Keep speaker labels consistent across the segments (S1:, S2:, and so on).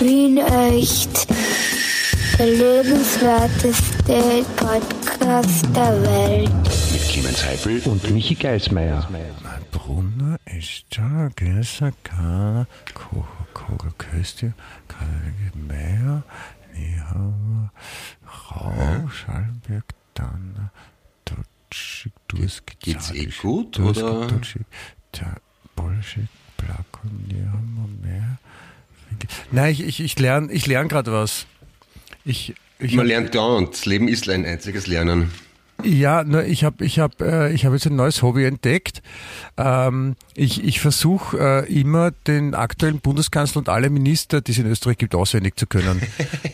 S1: Wien echt. Der lebenswerteste Podcast der Welt.
S2: Mit Clemens Heifel
S3: und Michi Geismeier.
S4: Brunner, Escher, Gläser, Kahn, Kogelköste, Karl Meier, Niehammer, Rau, Schallenberg, Danner, Dutschig, Dursk,
S2: Geht's eh gut, oder?
S4: Der Bolschik, Black und Niehammer, Meier. Nein, ich, ich, ich lerne ich lern gerade was. Ich, ich
S2: Man lernt dauernd. Das Leben ist ein einziges Lernen.
S4: Ja, ich habe ich hab, äh, ich hab jetzt ein neues Hobby entdeckt. Ähm, ich ich versuche äh, immer den aktuellen Bundeskanzler und alle Minister, die es in Österreich gibt, auswendig zu können.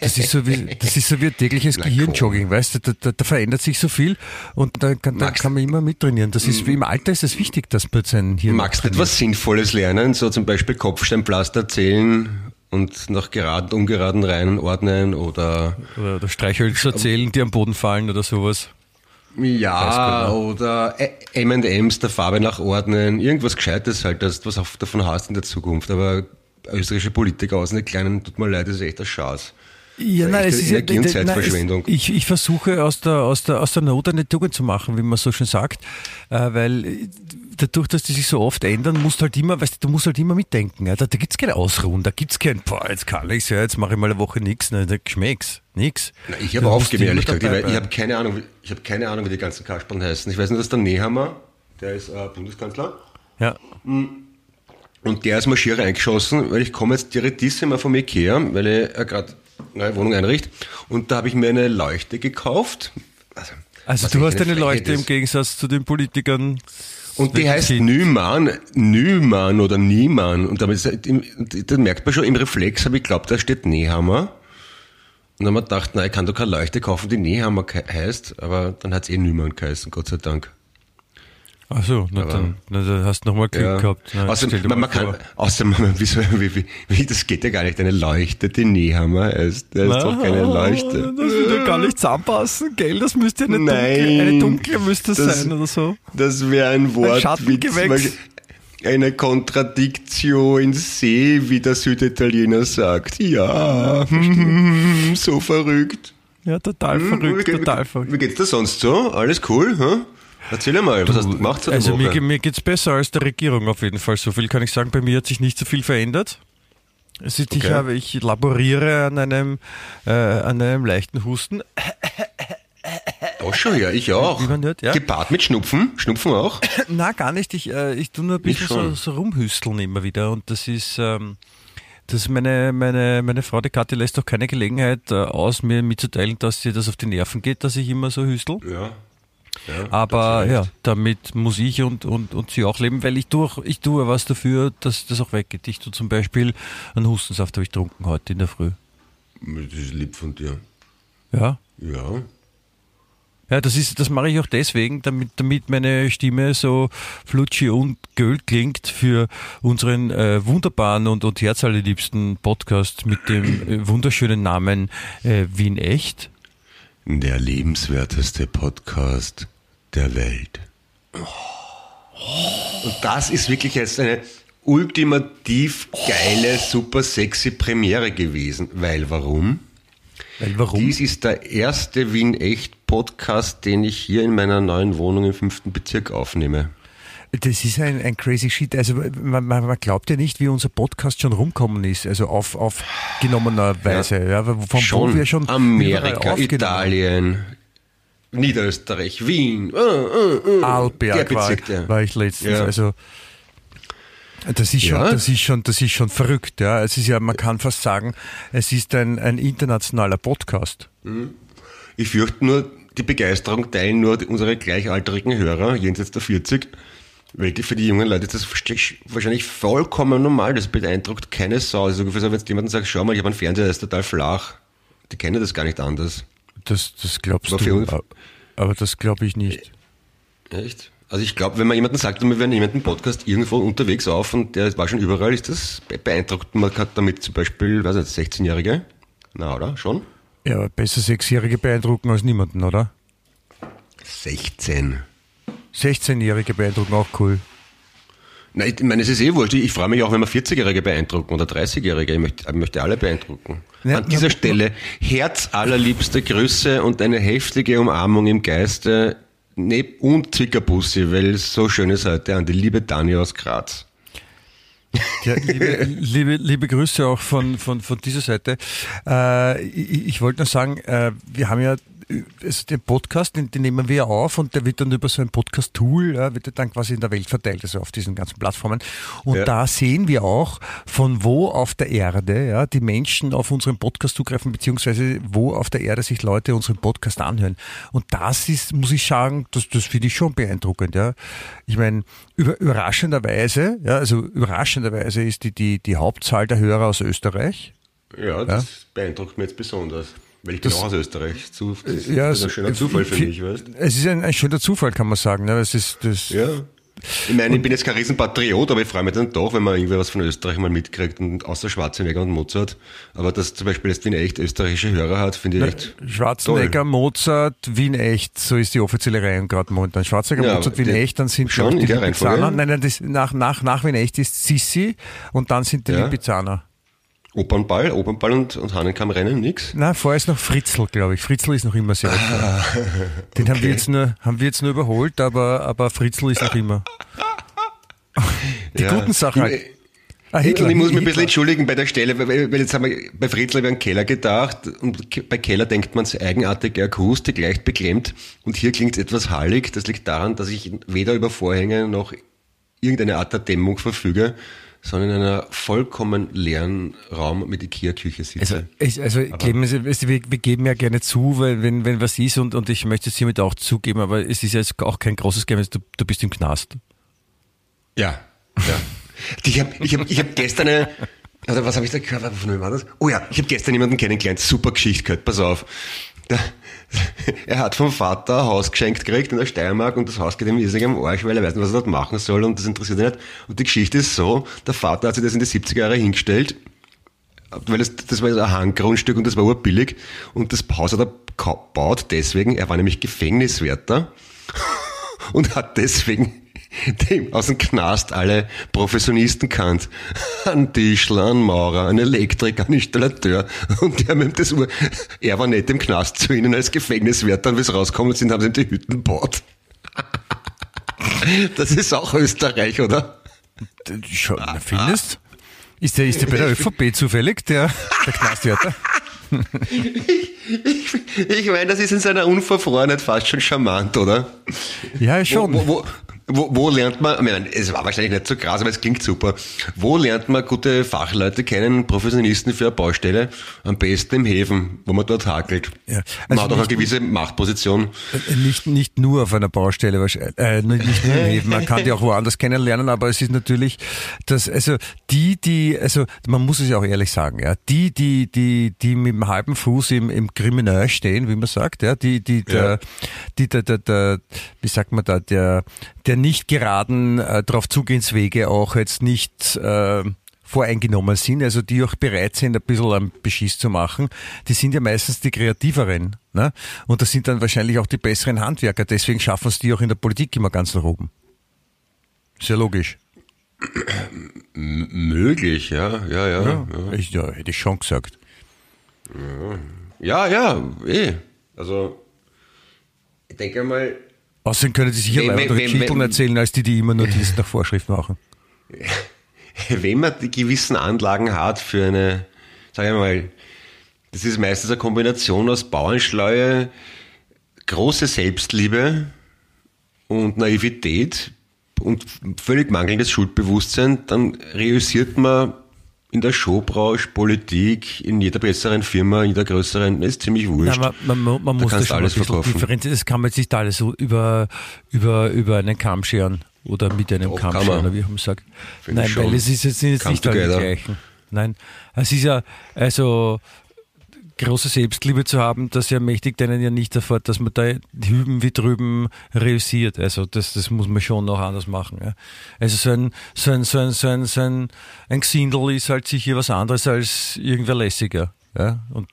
S4: Das ist so wie, das ist so wie ein tägliches Gehirnjogging, weißt du, da, da, da verändert sich so viel und da kann, da kann man immer mittrainieren. Das ist im Alter ist es wichtig, dass man sein Hirn
S2: Magst du etwas Sinnvolles lernen? So zum Beispiel Kopfsteinpflaster zählen und nach geraden, ungeraden Reihen ordnen oder
S4: oder, Streichhölzer zählen, die am Boden fallen oder sowas.
S2: ja, oder M&M's der Farbe nach ordnen. Irgendwas Gescheites halt, dass du was davon hast in der Zukunft. Aber österreichische Politiker aus den Kleinen, tut mir leid, das ist echt ein Schatz.
S4: Ja,
S2: ist
S4: nein, es ist ja,
S2: und
S4: nein, es-
S2: Zeitverschwendung.
S4: Ich, ich versuche aus der, aus, der, aus der Not eine Tugend zu machen, wie man so schön sagt, äh, weil äh, dadurch, dass die sich so oft ändern, musst du halt immer, weißt du, du musst halt immer mitdenken. Ja? Da, da gibt's keine Ausruhen, da gibt's kein, boah, jetzt kann ich's ja, jetzt mache ich mal eine Woche nichts, ne, da schmeckt's, nix.
S2: Na, ich habe aufgegeben, ehrlich gesagt. Ich, ich habe keine Ahnung, ich habe keine Ahnung, wie die ganzen Kasperln heißen. Ich weiß nur, dass der Nehammer, der ist äh, Bundeskanzler,
S4: Ja.
S2: und der ist Marschierer eingeschossen, weil ich komme jetzt direktissima vom Ikea, weil ich äh, gerade neue Wohnung einrichte. Und da habe ich mir eine Leuchte gekauft. Also,
S4: Also du hast eine
S2: Frechheit
S4: Leuchte im
S2: ist.
S4: Gegensatz zu den Politikern.
S2: Und die heißt
S4: viel.
S2: Nyman, Nyman oder Niemann. Und damit, ist- im- da merkt man schon, im Reflex habe ich geglaubt, da steht Nehammer. Und dann haben wir gedacht, nein, ich kann doch keine Leuchte kaufen, die Nehammer heißt. Aber dann hat es eh Nyman geheißen, Gott sei Dank.
S4: Ach so, na dann, na, dann hast du nochmal Glück
S2: Ja.
S4: gehabt. Na,
S2: außerdem,
S4: stell dir
S2: man, man kann, außerdem, wieso, wie, wie, wie, das geht ja gar nicht. Eine Leuchte, die Nehammer heißt. Das ist doch keine Leuchte.
S4: Das würde gar nicht zusammenpassen, gell? Das müsste eine
S2: Nein,
S4: dunkle, eine dunkle müsste
S2: das-
S4: sein oder so.
S2: Das wäre ein Wort
S4: Schattengewächs.
S2: Eine Contradictio in se, wie der Süditaliener sagt. Ja, so verrückt.
S4: Ja, total verrückt,
S2: Hm, wie,
S4: total verrückt.
S2: wie geht's dir sonst so? Alles cool? Hm? Erzähl mal, was hast du gemacht der
S4: Also mir,
S2: Woche?
S4: mir geht's besser als der Regierung auf jeden Fall. So viel kann ich sagen. Bei mir hat sich nicht so viel verändert. Es ist, ich,
S2: Okay.
S4: habe, ich laboriere an einem, äh, an einem leichten Husten.
S2: Auch schon, ja, ich auch.
S4: Wie man hört, ja.
S2: Gepaart mit Schnupfen? Schnupfen auch?
S4: Na, gar nicht. Ich, äh, ich tu nur ein bisschen so, so rumhüsteln immer wieder. Und das ist, ähm, das meine, meine, meine Frau, die Kathi, lässt auch keine Gelegenheit äh, aus, mir mitzuteilen, dass ihr das auf die Nerven geht, dass ich immer so hüstel.
S2: Ja. Ja
S4: Aber ja, damit muss ich und, und, und sie auch leben, weil ich tue, ich tue was dafür, dass das auch weggeht. Ich tue zum Beispiel einen Hustensaft habe ich getrunken heute in der Früh.
S2: Das ist lieb von dir.
S4: Ja.
S2: Ja.
S4: Ja, das ist, das mache ich auch deswegen, damit, damit meine Stimme so flutschi und göhl klingt für unseren äh, wunderbaren und, und herzallerliebsten Podcast mit dem äh, wunderschönen Namen äh, Wien Echt.
S2: Der lebenswerteste Podcast der Welt. Und das ist wirklich jetzt eine ultimativ geile, super sexy Premiere gewesen. Weil warum?
S4: Weil warum?
S2: Dies ist der erste Wien Echt Podcast, den ich hier in meiner neuen Wohnung im fünften Bezirk aufnehme.
S4: Das ist ein, ein crazy shit. Also man, man, glaubt ja nicht, wie unser Podcast schon rumkommen ist, also auf, aufgenommener Weise. Ja. von wo wir schon
S2: Amerika, Italien, Niederösterreich, Wien, äh, äh, äh,
S4: Arlberg war, war ich letztens.
S2: Ja.
S4: Also das ist schon,
S2: Ja.
S4: das ist schon, das ist schon verrückt. Ja, es ist ja, man kann fast sagen, es ist ein, ein internationaler Podcast.
S2: Ich fürchte nur, die Begeisterung teilen nur unsere gleichaltrigen Hörer, jenseits der 40. Die, für die jungen Leute ist das wahrscheinlich vollkommen normal. Das beeindruckt keine Sau. Also ungefähr so, wenn du jemandem sagst, schau mal, ich habe einen Fernseher, der ist total flach. Die kennen das gar nicht anders.
S4: Das, das glaubst
S2: Aber
S4: du, aber das glaube ich nicht.
S2: Echt? Also ich glaube, wenn man jemanden sagt, wir werden jemanden Podcast irgendwo unterwegs auf und der war schon überall, ist das be- beeindruckt. Man hat damit zum Beispiel, weiß nicht, 16-Jährige. Na, oder? Schon?
S4: Ja, aber besser Sechsjährige beeindrucken als niemanden, oder?
S2: 16.
S4: 16-Jährige beeindrucken auch cool.
S2: Nein, ich meine, es ist eh wurscht. Ich freue mich auch, wenn wir 40-Jährige beeindrucken oder 30-Jährige. Ich möchte, ich möchte alle beeindrucken.
S4: Ja,
S2: An dieser Stelle herzallerliebste Grüße und eine heftige Umarmung im Geiste ne, und Zwickerbussi, weil es so schön ist heute an die liebe Dani aus Graz.
S4: Ja, liebe, liebe, liebe Grüße auch von, von, von dieser Seite. Äh, ich, ich wollte nur sagen, äh, wir haben ja also den Podcast, den, den nehmen wir auf und der wird dann über so ein Podcast-Tool, ja, wird dann quasi in der Welt verteilt, also auf diesen ganzen Plattformen. Und
S2: Ja.
S4: da sehen wir auch, von wo auf der Erde ja, die Menschen auf unseren Podcast zugreifen, beziehungsweise wo auf der Erde sich Leute unseren Podcast anhören. Und das ist, muss ich sagen, das, das finde ich schon beeindruckend. Ja. Ich meine, über, überraschenderweise, ja, also überraschenderweise ist die, die, die Hauptzahl der Hörer aus Österreich.
S2: Ja, das beeindruckt mich jetzt besonders. Weil ich
S4: Das-
S2: bin auch aus Österreich. Zu, das,
S4: Ja,
S2: das ist ein
S4: es-
S2: schöner Zufall für mich, weißt
S4: Es ist ein, ein schöner Zufall, kann man sagen. Ne? Es ist, das,
S2: Ja. Ich meine, ich bin jetzt kein Riesenpatriot, aber ich freue mich dann doch, wenn man irgendwie was von Österreich mal mitkriegt und außer Schwarzenegger und Mozart. Aber dass zum Beispiel jetzt Wien echt österreichische Hörer hat, finde ich echt
S4: Schwarzenegger,
S2: toll.
S4: Mozart, Wien echt, so ist die offizielle Reihe gerade momentan. Schwarzenegger,
S2: Ja,
S4: Mozart, Wien
S2: die-
S4: echt, dann sind
S2: schon
S4: die? Lipizzaner. Nein, nein, das, nach, nach, nach Wien echt ist Sissi und dann sind die
S2: Ja.
S4: Lipizzaner.
S2: Opernball, Opernball und, und Hahnenkammrennen, nix.
S4: Nein, vorher ist noch Fritzl, glaube ich. Fritzl ist noch immer sehr weit
S2: Ah.
S4: Den haben wir jetzt nur, haben wir jetzt nur überholt, aber, aber Fritzl ist noch immer. Die
S2: Ja.
S4: guten Sachen halt.
S2: Ich-
S4: Ah,
S2: Und ich muss mich ein
S4: Hitler.
S2: bisschen entschuldigen bei der Stelle, weil, weil jetzt haben wir bei Fritzl über einen Keller gedacht und bei Keller denkt man es eigenartige Akustik, leicht beklemmt und hier klingt es etwas hallig. Das liegt daran, dass ich weder über Vorhänge noch irgendeine Art der Dämmung verfüge, sondern in einer vollkommen leeren Raum mit Ikea-Küche sitze.
S4: Also, ich, also weißt du, wir, wir geben ja gerne zu, weil wenn, wenn was ist und, und ich möchte es hiermit auch zugeben, aber es ist ja jetzt auch kein großes Geheimnis, du, du bist im Knast.
S2: Ja, ja. Ich habe ich hab, ich hab gestern eine, oder was habe ich da gehört? Von wem war das? Oh ja, ich habe gestern jemanden kennengelernt, super Geschichte gehört, pass auf. Der, er hat vom Vater ein Haus geschenkt gekriegt in der Steiermark und das Haus geht ihm riesig am Arsch, weil er weiß nicht, was er dort machen soll und das interessiert ihn nicht. Und die Geschichte ist so, der Vater hat sich das in die 70er Jahre hingestellt, weil das, das war ein Hanggrundstück und das war urbillig und das Haus hat er gebaut deswegen, er war nämlich Gefängniswärter und hat deswegen dem aus dem Knast alle Professionisten kannt. Ein Tischler, ein Maurer, ein Elektriker, ein Installateur. Und haben ihm das Ur er war nicht im Knast zu ihnen als Gefängniswärter und wie sie rausgekommen sind, haben sie ihm die Hütten gebaut. Das ist auch Österreich, oder?
S4: Schon, findest? Ist der, ist der bei der ÖVP zufällig, der, der Knastwärter?
S2: Ich meine, das ist in seiner Unverfrorenheit fast schon charmant, oder?
S4: Ja, schon.
S2: Wo, wo, wo, wo lernt man, ich meine, es war wahrscheinlich nicht so krass, aber es klingt super. Wo lernt man gute Fachleute kennen, Professionisten für eine Baustelle? Am besten im Häfen, wo man dort hakelt.
S4: Ja,
S2: man
S4: also
S2: hat auch eine gewisse Machtposition.
S4: Äh, Nicht, nicht nur auf einer Baustelle, wahrscheinlich, äh, nicht nicht nur im Häfen, man kann die auch woanders kennenlernen, aber es ist natürlich, dass, also die, die, also man muss es ja auch ehrlich sagen, ja, die, die, die, die mit dem halben Fuß im, im Kriminal stehen, wie man sagt, ja, die, die, der, die, der, der, der, wie sagt man da, der, der nicht geraden äh, drauf Zugehenswege auch jetzt nicht, äh, voreingenommen sind, also die auch bereit sind, ein bisschen am Beschiss zu machen, die sind ja meistens die kreativeren. Ne? Und das sind dann wahrscheinlich auch die besseren Handwerker. Deswegen schaffen es die auch in der Politik immer ganz nach oben. Sehr logisch.
S2: M möglich, ja, ja, ja. Ja,
S4: Ich, ja, hätte ich schon gesagt.
S2: ja, ja eh. Also, ich denke mal,
S4: Außerdem können die sicher leider Geschichten
S2: wenn-
S4: erzählen, als die, die immer nur Dienst nach Vorschrift machen.
S2: wenn man die gewissen Anlagen hat für eine, sagen wir mal, das ist meistens eine Kombination aus Bauernschleue, große Selbstliebe und Naivität und völlig mangelndes Schuldbewusstsein, dann reüssiert man in der Showbranche, Politik, in jeder besseren Firma, in jeder größeren, ist ziemlich wurscht.
S4: Ja, man, man, man
S2: Da
S4: muss das
S2: alles verkaufen.
S4: differenzieren. Das kann man jetzt nicht alles so über, über, über einen Kamm scheren oder mit einem Kamm scheren,
S2: man.
S4: wie man sagt. Nein,
S2: ich
S4: weil es ist jetzt, sind jetzt
S2: Come
S4: nicht alle gleichen. Nein, es ist ja, also große Selbstliebe zu haben, das ermächtigt einen ja nicht davor, dass man da hüben wie drüben reüssiert. Also das, das muss man schon noch anders machen. Ja. Also so ein, so ein, so ein, so ein, so ein, ein Gesindel ist halt sicher was anderes als irgendwer lässiger. Ja. Und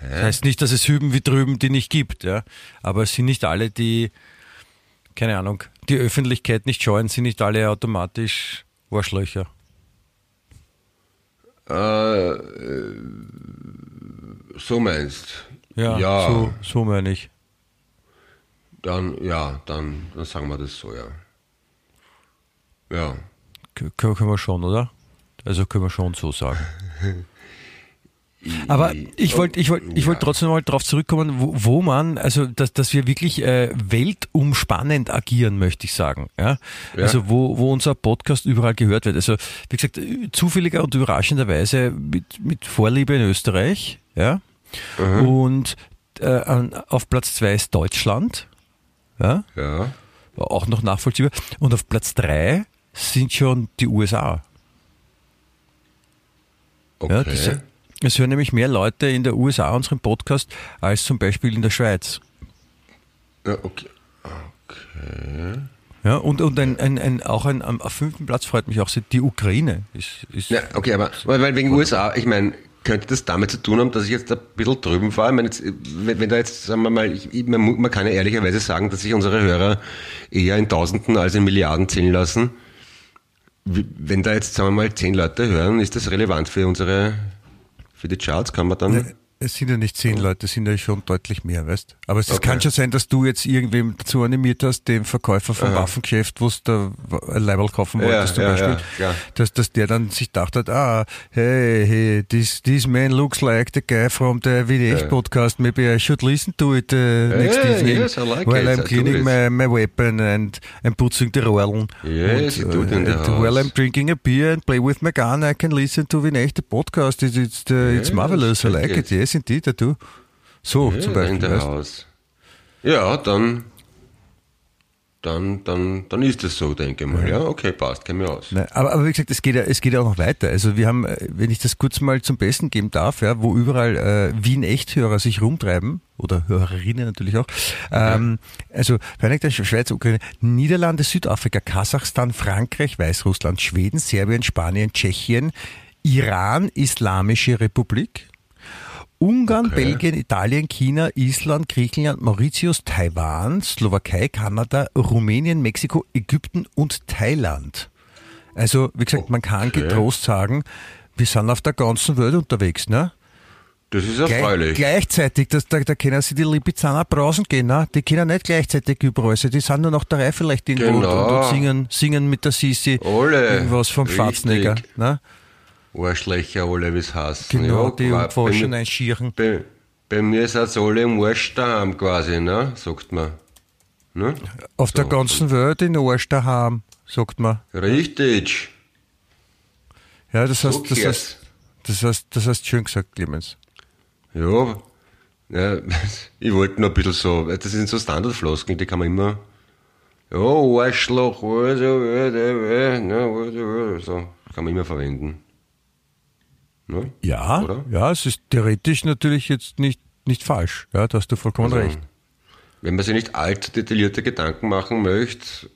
S4: das heißt nicht, dass es hüben wie drüben die nicht gibt, ja. Aber es sind nicht alle, die, keine Ahnung, die Öffentlichkeit nicht scheuen, sind nicht alle automatisch Arschlöcher.
S2: Äh, äh, so meinst.
S4: Ja,
S2: Ja.
S4: So, so meine ich.
S2: Dann, ja, dann, dann sagen wir das so, ja. Ja.
S4: K können wir schon, oder? Also können wir schon so sagen. Aber ich wollte ich wollt, ich wollt trotzdem mal darauf zurückkommen, wo, wo man, also dass, dass wir wirklich äh, weltumspannend agieren, möchte ich sagen. Ja?
S2: Ja.
S4: Also wo, wo unser Podcast überall gehört wird. Also wie gesagt, zufälliger und überraschenderweise mit, mit Vorliebe in Österreich. Ja? Und äh, auf Platz zwei ist Deutschland. Ja?
S2: Ja.
S4: Auch noch nachvollziehbar. Und auf Platz drei sind schon die USA.
S2: Okay.
S4: Ja, das, es hören nämlich mehr Leute in der USA unseren Podcast als zum Beispiel in der Schweiz.
S2: ja, okay. Okay.
S4: Ja, und und ein, ein, ein, auch ein, am auf fünften Platz freut mich auch die Ukraine. Ist, ist,
S2: Ja, okay, aber weil wegen USA, ich meine, könnte das damit zu tun haben, dass ich jetzt ein bisschen drüben war? Ich meine, jetzt, wenn, wenn da jetzt, sagen wir mal, ich, man, man kann ja ehrlicherweise sagen, dass sich unsere Hörer eher in Tausenden als in Milliarden zählen lassen. Wenn da jetzt, sagen wir mal, zehn Leute hören, ist das relevant für unsere, für die Charts? Kann man dann,
S4: Es sind ja nicht zehn Leute, es sind ja schon deutlich mehr, weißt Aber es
S2: Okay.
S4: kann schon sein, dass du jetzt irgendwem dazu animiert hast, dem Verkäufer vom Waffengeschäft, wo du da ein Leibel kaufen
S2: Ja,
S4: wolltest zum
S2: ja,
S4: Beispiel,
S2: ja,
S4: dass, dass der dann sich gedacht hat, ah, hey, hey, this, this man looks like the guy from the VDH podcast, maybe I should listen to it uh, next
S2: Yeah,
S4: evening
S2: yes, I like
S4: while
S2: it,
S4: I'm cleaning my, my weapon and I'm putzing the Rollen.
S2: Yes, it in the
S4: and while. I'm drinking a beer and play with my gun, I can listen to the podcast. It's, it's, uh, it's
S2: Yes,
S4: marvelous, I like it.
S2: it.
S4: Yes, indeed, I do. So,
S2: Ja,
S4: zum Beispiel.
S2: der
S4: weißt?
S2: Ja, dann, dann, dann, dann ist es so, denke ich mal. Ja, okay, passt, kenn mich aus.
S4: Nein, aber, aber wie gesagt, es geht, ja, es geht ja auch noch weiter. Also wir haben, äh, wenn ich das kurz mal zum Besten geben darf, ja, wo überall äh, Wien-Echthörer sich rumtreiben, oder Hörerinnen natürlich auch, ähm, also Vereinigte Schweiz, Ukraine, Niederlande, Südafrika, Kasachstan, Frankreich, Weißrussland, Schweden, Serbien, Spanien, Tschechien, Iran, Islamische Republik, Ungarn,
S2: Okay.
S4: Belgien, Italien, China, Island, Griechenland, Mauritius, Taiwan, Slowakei, Kanada, Rumänien, Mexiko, Ägypten und Thailand. Also, wie gesagt, man kann
S2: Okay.
S4: getrost sagen, wir sind auf der ganzen Welt unterwegs, ne?
S2: Das ist
S4: Gleich,
S2: erfreulich.
S4: gleichzeitig, das, da, da können sie die Lipizzaner brausen gehen, ne? Die können nicht gleichzeitig überall, also die sind nur nach der Reihe vielleicht irgendwo und,
S2: Genau.
S4: und, und singen, singen mit der Sisi
S2: Alle.
S4: irgendwas vom
S2: Richtig.
S4: Schwarzenegger, ne?
S2: Arschlöcher, alle wie's heißen.
S4: Genau,
S2: ja,
S4: die
S2: bei,
S4: einschieren.
S2: bei, bei mir sind alle im Arsch daheim quasi, ne? Sagt man. Ne?
S4: Auf der
S2: So.
S4: ganzen Welt in Arsch daheim, sagt man.
S2: Richtig.
S4: Ja, das heißt,
S2: So
S4: das heißt, das heißt, das heißt schön gesagt, Clemens.
S2: Ja, ja, ich wollte nur ein bisschen so, das sind so Standardfloskeln, die kann man immer, ja, Arschloch, also, äh, äh, äh, ne, äh, so, kann man immer verwenden. Ne?
S4: Ja,
S2: Oder?
S4: ja, es ist theoretisch natürlich jetzt nicht, nicht falsch. Ja, da hast du vollkommen
S2: Also,
S4: recht.
S2: Wenn man sich nicht allzu detaillierte Gedanken machen möchte,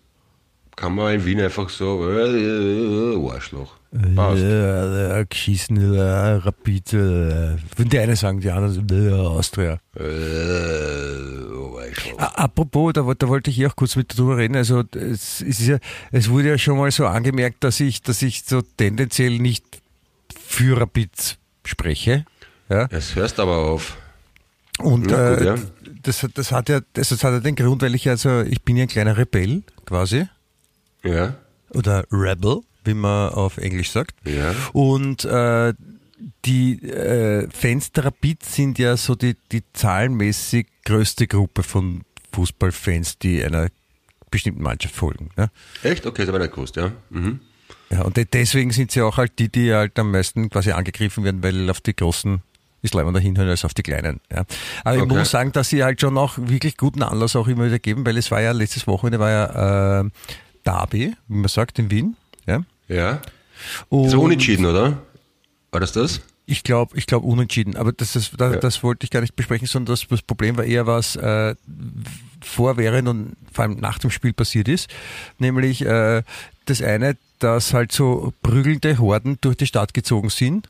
S2: kann man in Wien einfach so, äh, äh, äh, Arschloch. Passt.
S4: Äh, äh, geschissen, äh, Rapid, äh, wenn die eine sagen, die anderen äh, Austria.
S2: Äh, Arschloch.
S4: A- Apropos, da, wollte- da wollte ich hier auch kurz mit drüber reden. Also es, ja, es wurde ja schon mal so angemerkt, dass ich, dass ich so tendenziell nicht Rapid spreche. Ja.
S2: Jetzt hörst aber auf.
S4: Und
S2: Ja, gut,
S4: äh,
S2: ja.
S4: das, hat- das hat ja, das, das hat ja den Grund, weil ich also, ich bin ja ein kleiner Rebell quasi.
S2: Ja,
S4: oder Rebel, wie man auf Englisch sagt.
S2: Ja.
S4: Und äh, die äh, Fans der Rapid sind ja so die, die zahlenmäßig größte Gruppe von Fußballfans, die einer bestimmten Mannschaft folgen. Ne?
S2: echt? Okay, das habe ich nicht gewusst, ja. Mhm.
S4: Ja, und de- deswegen sind sie auch halt die, die halt am meisten quasi angegriffen werden, weil auf die großen ist leider hinhören als auf die kleinen. Ja. Aber ich
S2: Okay.
S4: muss sagen, dass sie halt schon auch wirklich guten Anlass auch immer wieder geben, weil es war ja letztes Wochenende war ja äh, Derby, wie man sagt, in Wien. Ja.
S2: Ja.
S4: Und
S2: So unentschieden, oder? War das das?
S4: Ich glaube, ich glaube unentschieden. Aber das, ist, das,
S2: Ja.
S4: das wollte ich gar nicht besprechen, sondern das, das Problem war eher, was äh, vor, während und vor allem nach dem Spiel passiert ist. Nämlich äh, das eine, dass halt so prügelnde Horden durch die Stadt gezogen sind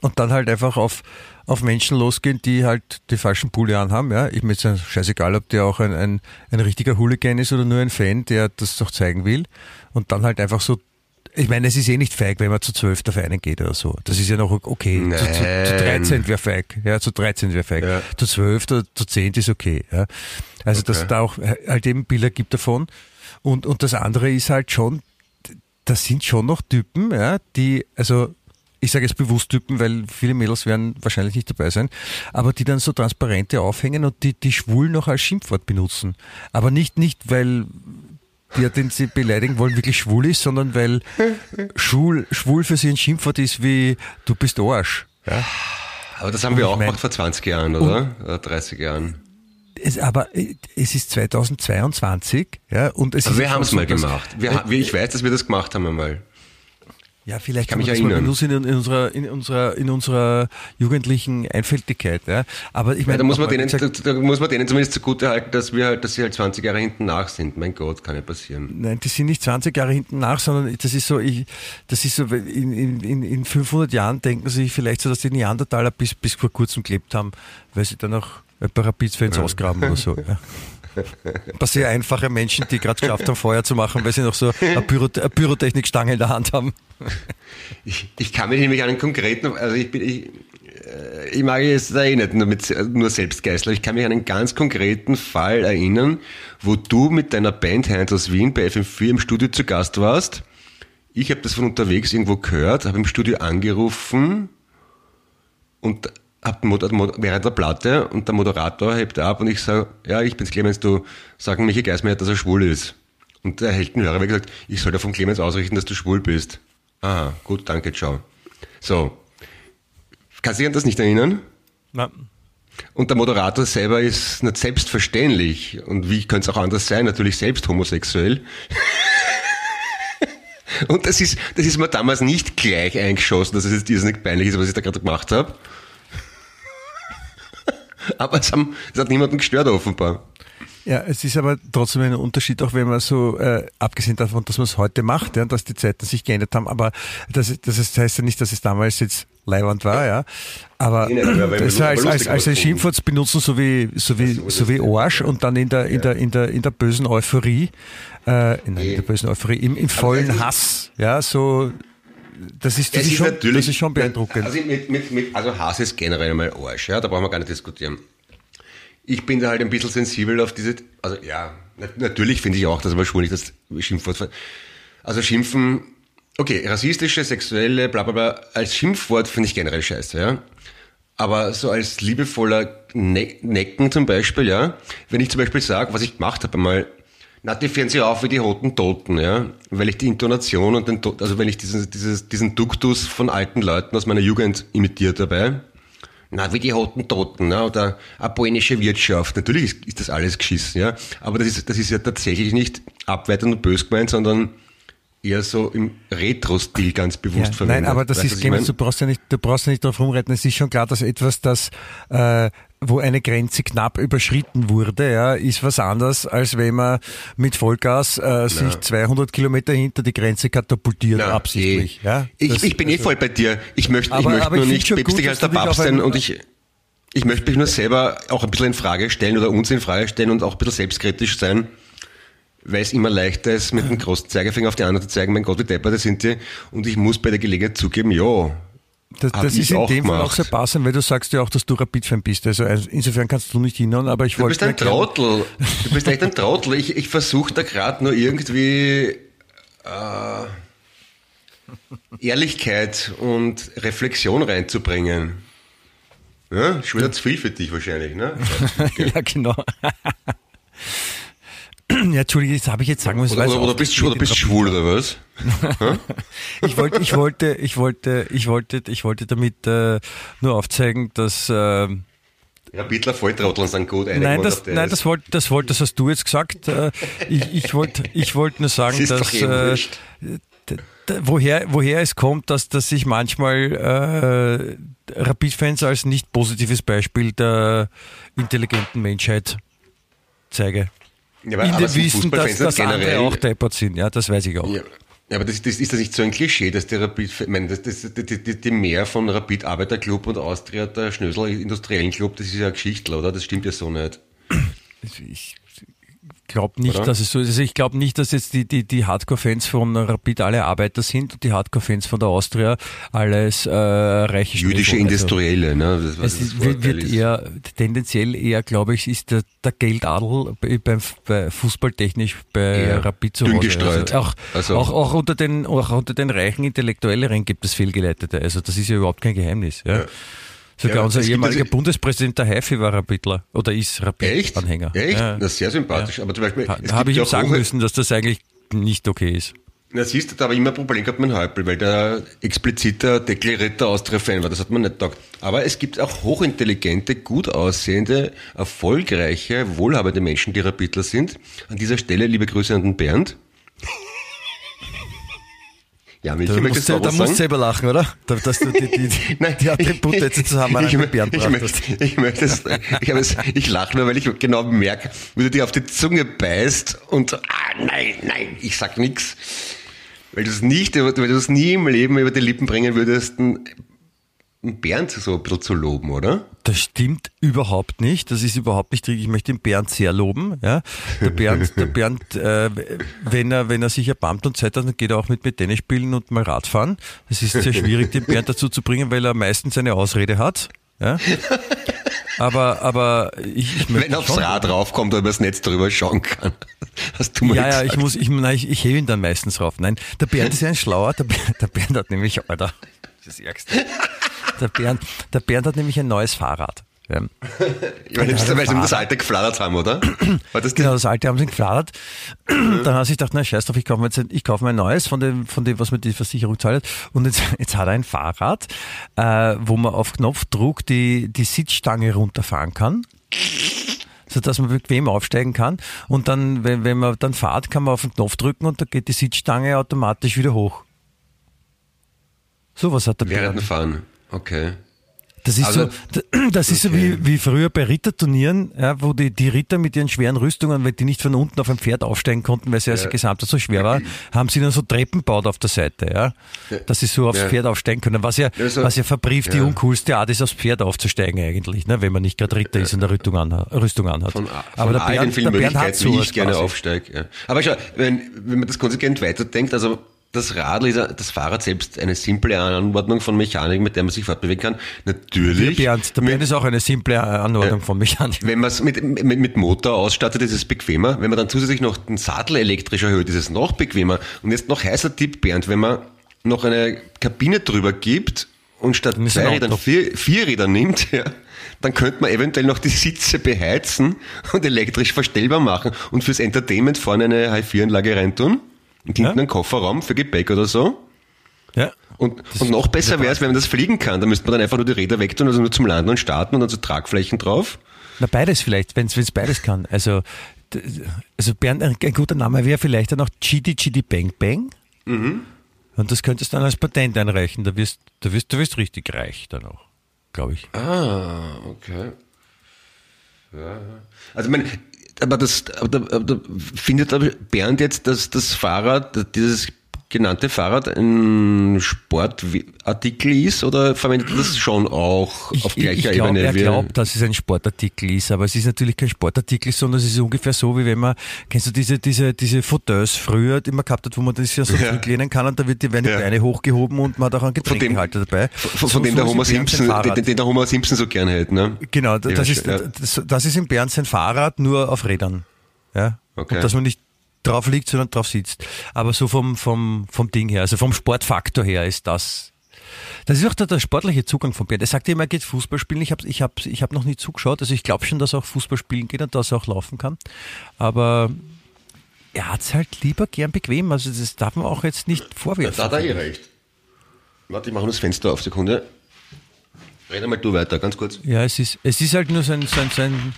S4: und dann halt einfach auf, auf Menschen losgehen, die halt die falschen Pulli anhaben. Ja. Ich mir ist ja scheißegal, ob der auch ein, ein, ein richtiger Hooligan ist oder nur ein Fan, der das doch zeigen will. Und dann halt einfach so ich meine, es ist eh nicht feig, wenn man zu zwölf auf einen geht oder so. Das ist ja noch okay. Zu, zu, zu
S2: Nein.
S4: 13 wäre feig. Ja, zu 13 wäre feig.
S2: Ja.
S4: Zu zwölf oder zu zehn ist okay. Ja. Also, dass
S2: Okay.
S4: da auch halt eben Bilder gibt davon. Und, und das andere ist halt schon, das sind schon noch Typen, ja, die, also ich sage jetzt bewusst Typen, weil viele Mädels werden wahrscheinlich nicht dabei sein, aber die dann so Transparente aufhängen und die, die schwul noch als Schimpfwort benutzen. Aber nicht, nicht, weil der, den sie beleidigen wollen, wirklich schwul ist, sondern weil schwul, schwul für sie ein Schimpfwort ist wie du bist Arsch. Ja?
S2: Aber das haben wir
S4: ich
S2: auch
S4: mein-
S2: gemacht vor 20 Jahren, oder? Oder 30 Jahren.
S4: Es, aber äh, es ist 2022, ja, und es
S2: Aber
S4: ist
S2: wir haben es
S4: so,
S2: mal gemacht. Wir, wir, ich weiß, dass wir das gemacht haben einmal.
S4: Ja, vielleicht
S2: kann mich
S4: das mal
S2: erinnern.
S4: benutzen in, in, unserer, in, unserer, in unserer jugendlichen Einfältigkeit. Ja. Aber ich
S2: Ja,
S4: meine,
S2: da, muss man denen,
S4: gesagt,
S2: da, da muss man denen zumindest zugute halten, dass, wir halt, dass sie halt 20 Jahre hinten nach sind. Mein Gott, kann ja passieren.
S4: Nein, die sind nicht 20 Jahre hinten nach, sondern das ist so, ich, das ist so, in, in, in- in 500 Jahren denken sie vielleicht so, dass die Neandertaler bis, bis vor kurzem gelebt haben, weil sie dann auch ein paar Rapid-Fans ausgraben oder so. Ja. Ein paar sehr einfache Menschen, die gerade geschafft haben, Feuer zu machen, weil sie noch so eine, Pyro, Pyrotechnikstange in der Hand haben.
S2: Ich, ich kann mich nämlich an einen konkreten, also ich bin, ich, äh, ich mag jetzt da eh nicht nur, mit, nur Selbstgeißler, ich kann mich an einen ganz konkreten Fall erinnern, wo du mit deiner Band Hands aus Wien bei FM4 im Studio zu Gast warst. Ich habe das von unterwegs irgendwo gehört, habe im Studio angerufen und hab den während der Platte und der Moderator hebt ab und ich sage, ja, ich bin's Clemens, du sagen Michi Geismeier, dass er schwul ist. Und der Heldenhörer hat gesagt, ich soll dir vom Clemens ausrichten, dass du schwul bist. Aha, gut, danke, ciao. So. Kannst du dich an das nicht erinnern?
S4: Na,
S2: Und der Moderator selber ist nicht selbstverständlich. Und wie könnte es auch anders sein? Natürlich selbst homosexuell. Und das ist, das ist mir damals nicht gleich eingeschossen, dass es jetzt irrsinnig peinlich ist, was ich da gerade gemacht habe. Aber es, haben, es hat niemanden gestört, offenbar.
S4: Ja, es ist aber trotzdem ein Unterschied, auch wenn man so, äh, abgesehen davon, dass man es heute macht, ja, dass die Zeiten sich geändert haben, aber das, das heißt ja nicht, dass es damals jetzt Leiwand war, ja. Aber
S2: Nee,
S4: das als, als, als ein. Schimpfwort benutzen, so wie, so wie,
S2: so
S4: wie. Arsch und dann in der, in der, in der, in der bösen Euphorie, äh, nein, in der bösen Euphorie, im, im vollen Hass, ja, so, das ist, das
S2: Es
S4: ist, schon,
S2: natürlich-
S4: das ist schon beeindruckend.
S2: Also, mit, mit, mit, also Hass ist generell mal Arsch, ja, da brauchen wir gar nicht diskutieren. Ich bin da halt ein bisschen sensibel auf diese, also ja, nat- natürlich finde ich auch, dass man schwul nicht das Schimpfwort, also schimpfen, okay, rassistische, sexuelle, bla bla bla, als Schimpfwort finde ich generell scheiße, ja. Aber so als liebevoller ne Necken zum Beispiel, ja, wenn ich zum Beispiel sage, was ich gemacht habe einmal, na, die führen sich auf wie die roten Toten, ja, weil ich die Intonation und den, also wenn ich diesen, dieses, diesen Duktus von alten Leuten aus meiner Jugend imitiert dabei, na, wie die roten Toten, ne, oder eine polnische Wirtschaft. Natürlich ist, ist das alles geschissen, ja, aber das ist, das ist ja tatsächlich nicht abwertend und bös gemeint, sondern eher so im Retro-Stil ganz bewusst
S4: Ja,
S2: verwendet.
S4: nein, aber das
S2: Weißt
S4: ist,
S2: was ich
S4: Clemens,
S2: mein?
S4: du brauchst ja nicht, du brauchst ja nicht drauf rumreiten. Es ist schon klar, dass etwas, das, äh, wo eine Grenze knapp überschritten wurde, ja, ist was anderes, als wenn man mit Vollgas äh, sich 200 Kilometer hinter die Grenze katapultiert,
S2: Na,
S4: absichtlich.
S2: eh.
S4: Ja,
S2: ich,
S4: Das-
S2: ich bin eh
S4: also-
S2: voll bei dir. Ich möchte, ich
S4: Aber-
S2: möchte
S4: aber
S2: nur
S4: ich
S2: nicht päpstlich als der Papst sein
S4: ein-
S2: und ich, ich möchte mich nur selber auch ein bisschen in Frage stellen oder uns in Frage stellen und auch ein bisschen selbstkritisch sein, weil es immer leichter ist, mit dem großen Zeigefinger auf die anderen zu zeigen, mein Gott, wie deppert sind die. Und ich muss bei der Gelegenheit zugeben, ja,
S4: Das, das ist in dem Fall auch
S2: gemacht.
S4: sehr passend, weil du sagst ja auch, dass du Rapid-Fan bist. Also insofern kannst du nicht hinhauen, aber ich
S2: Du
S4: wollte
S2: bist ein Trottel. Du bist echt ein Trottel. Ich, ich versuche da gerade nur irgendwie äh, Ehrlichkeit und Reflexion reinzubringen. Ja, schon wieder zu viel für dich wahrscheinlich, ne?
S4: ja, genau. Ja, Entschuldige, das habe ich jetzt sagen müssen.
S2: Oder, oder, oder, bist, du- oder bist schwul oder was?
S4: Ich wollte, ich wollte, ich wollte, ich wollte, ich wollte damit äh, nur aufzeigen, dass äh,
S2: Rapidler Volltrotteln sind gut.
S4: nein, das, nein, das wollte, das wollte, das hast du jetzt gesagt. Äh, ich, ich wollte, ich wollte nur sagen,
S2: Das
S4: dass äh, woher, woher es kommt, dass, dass ich manchmal äh, Rapid-Fans als nicht positives Beispiel der intelligenten Menschheit zeige.
S2: Ja, aber,
S4: In dem Wissen, dass, dass
S2: nicht
S4: andere
S2: generell-
S4: auch deppert sind. Ja, das weiß ich auch.
S2: Ja, ja, aber das, das, ist das nicht so ein Klischee, dass der Rapid, ich meine, das, das, die, die, die Mehr von Rapid Arbeiterclub und Austria, der Schnösel Industriellen Club, das ist ja ein Geschichtler, oder? Das stimmt ja so nicht.
S4: Ich glaube nicht,
S2: Oder?
S4: dass es so ist. Also ich glaube nicht, dass jetzt die, die, die Hardcore-Fans von Rapid alle Arbeiter sind und die Hardcore-Fans von der Austria alles äh, reiche
S2: Jüdische
S4: Schneefel. Also,
S2: Industrielle, ne? Das,
S4: es wird, wird eher, tendenziell eher, glaube ich, ist der, der Geldadel bei, beim, bei fußballtechnisch bei
S2: Ja,
S4: Rapid zu Hause.
S2: gestreut.
S4: Also auch,
S2: Also-
S4: auch, auch, unter den, auch unter den reichen Intellektuelleren gibt es Fehlgeleitete. Also das ist ja überhaupt kein Geheimnis. Ja.
S2: Ja.
S4: Sogar
S2: Ja,
S4: unser ehemaliger Bundespräsident der Haifi war Rapidler oder ist
S2: Echt?
S4: Rapid-Anhänger.
S2: Echt?
S4: Ja.
S2: Das ist sehr sympathisch. Aber zum Beispiel,
S4: Ha- Habe ich
S2: ja
S4: ihm
S2: auch
S4: sagen
S2: hohe-
S4: müssen, dass das eigentlich nicht okay ist.
S2: Na siehst du, da habe ich immer ein Problem gehabt mit dem Häupl, weil der expliziter, deklarierter Austria-Fan war. Das hat man nicht gedacht. Aber es gibt auch hochintelligente, gut aussehende, erfolgreiche, wohlhabende Menschen, die Rapidler sind. An dieser Stelle liebe Grüße an den Bernd. Ja, Michi,
S4: Da musst,
S2: du
S4: da musst du selber lachen, oder? Da- Dass du die, die, die,
S2: Nein,
S4: die Attribute jetzt zusammen
S2: ich,
S4: mit
S2: ich,
S4: Bären
S2: ich, möchte, ich möchte es, ich, habe es, ich lache nur, weil ich genau merke, wie du dir auf die Zunge beißt und, ah, nein, nein, ich sag nix. Weil du es nicht, weil du es nie im Leben über die Lippen bringen würdest, Bernd so ein bisschen zu loben, oder?
S4: Das stimmt überhaupt nicht. Das ist überhaupt nicht richtig. Ich möchte den Bernd sehr loben. Ja. Der Bernd, der Bernd äh, wenn, er, wenn er sich erbarmt und Zeit hat, dann geht er auch mit mir Tennis spielen und mal Radfahren. Es ist sehr schwierig, den Bernd dazu zu bringen, weil er meistens eine Ausrede hat. Ja. Aber, aber ich, ich möchte
S2: Wenn er aufs
S4: schon-
S2: Rad raufkommt oder übers Netz drüber schauen kann. Hast du mal
S4: Ja, ja,
S2: gesagt.
S4: ich muss, ich, nein, ich, ich hebe ihn dann meistens rauf. Nein, der Bernd ist ja ein schlauer, der, Bernd- der Bernd hat nämlich, Alter, das ist das Ärgste. Der Bernd, der Bernd hat nämlich ein neues Fahrrad. Ja.
S2: Ich meine, das ist, weil sie das alte geflattert haben, oder? Das
S4: Genau, das alte haben sie gefladert.
S2: Mhm.
S4: Dann hat sich gedacht, na scheiß drauf, ich kaufe mir jetzt ein, ich kaufe mir ein neues von dem, von dem, was mir die Versicherung zahlt. Und jetzt, jetzt hat er ein Fahrrad, äh, wo man auf Knopfdruck die, die Sitzstange runterfahren kann. So dass man bequem aufsteigen kann. Und dann, wenn, wenn man dann fahrt, kann man auf den Knopf drücken und dann geht die Sitzstange automatisch wieder hoch. So was hat der
S2: Während
S4: Bernd.
S2: Fahren. Okay.
S4: Das ist
S2: Also-
S4: so, das ist so
S2: okay.
S4: wie, wie früher bei Ritterturnieren, ja, wo die, die Ritter mit ihren schweren Rüstungen, weil die nicht von unten auf ein Pferd aufsteigen konnten, weil sie als Gesamtheit so schwer war, haben sie dann so Treppen gebaut auf der Seite, ja, dass sie so aufs
S2: Ja.
S4: Pferd aufsteigen können, was ja,
S2: Also-
S4: was ja verbrieft die
S2: ja.
S4: uncoolste Art ist, aufs Pferd aufzusteigen eigentlich, ne, wenn man nicht gerade Ritter ist und eine Rüstung, anha Rüstung anhat.
S2: Von, von
S4: Aber der
S2: all den
S4: Bernd,
S2: vielen
S4: der Bernd hat sowas
S2: ich gerne
S4: quasi.
S2: aufsteige. Ja. Aber schau, wenn, wenn man das konsequent weiterdenkt, also das Radl ist das Fahrrad selbst eine simple Anordnung von Mechanik, mit der man sich fortbewegen kann. Natürlich.
S4: Der Bernd, der Bernd ist auch eine simple Anordnung von Mechanik.
S2: Wenn man es mit, mit, mit Motor ausstattet, ist es bequemer. Wenn man dann zusätzlich noch den Sattel elektrisch erhöht, ist es noch bequemer. Und jetzt noch heißer Tipp, Bernd, wenn man noch eine Kabine drüber gibt und statt zwei Rädern vier, vier Räder nimmt, ja, dann könnte man eventuell noch die Sitze beheizen und elektrisch verstellbar machen und fürs Entertainment vorne eine Hi-4-Anlage reintun und hinten
S4: Ja.
S2: einen Kofferraum für Gepäck oder so.
S4: Ja.
S2: Und, und noch besser wäre es, wenn man das fliegen kann. Da müsste man dann einfach nur die Räder wegtun, also nur zum Landen und starten und dann so Tragflächen drauf.
S4: Na, beides vielleicht, wenn es beides kann. Also, also Bernd, ein, ein guter Name wäre vielleicht dann auch Chidi Chidi Bang Bang.
S2: Mhm.
S4: Und das könntest du dann als Patent einreichen. Da wirst da wirst, du wirst richtig reich dann auch, glaube ich.
S2: Ah, okay. Ja. Also ich meine, aber das, aber da, aber da findet Bernd jetzt, dass das Fahrrad, dieses genannte Fahrrad ein Sportartikel ist oder verwendet er das schon auch auf gleicher
S4: ich glaub,
S2: Ebene?
S4: Er glaubt, dass es ein Sportartikel ist, aber es ist natürlich kein Sportartikel, sondern es ist ungefähr so, wie wenn man, kennst du diese, diese, diese Fauteuils früher, die man gehabt hat, wo man das ja so
S2: Ja.
S4: zurücklehnen kann und da wird die werden die
S2: Ja.
S4: Beine hochgehoben und man hat auch einen Getränkehalter dabei.
S2: von,
S4: So-
S2: von dem
S4: so
S2: der Homer Simpson, den, den der Homer Simpson so gern hält, ne?
S4: Genau, das,
S2: Ja,
S4: ist, das, das ist in Bern sein Fahrrad nur auf Rädern. Ja?
S2: Okay.
S4: Und dass man nicht drauf liegt, sondern drauf sitzt. Aber so vom, vom, vom Ding her, also vom Sportfaktor her ist das. Das ist auch der, der sportliche Zugang von Bern. Er sagt immer, er geht Fußball spielen. Ich habe ich hab, ich hab noch nie zugeschaut. Also ich glaube schon, dass er auch Fußball spielen geht und dass er auch laufen kann. Aber er hat es halt lieber gern bequem. Also das darf man auch jetzt nicht vorwerfen.
S2: Da hat er eh recht. Warte, ich mache nur das Fenster auf, Sekunde. Rede mal du weiter, ganz kurz.
S4: Ja, es ist, es ist halt nur so ein, so ein, so ein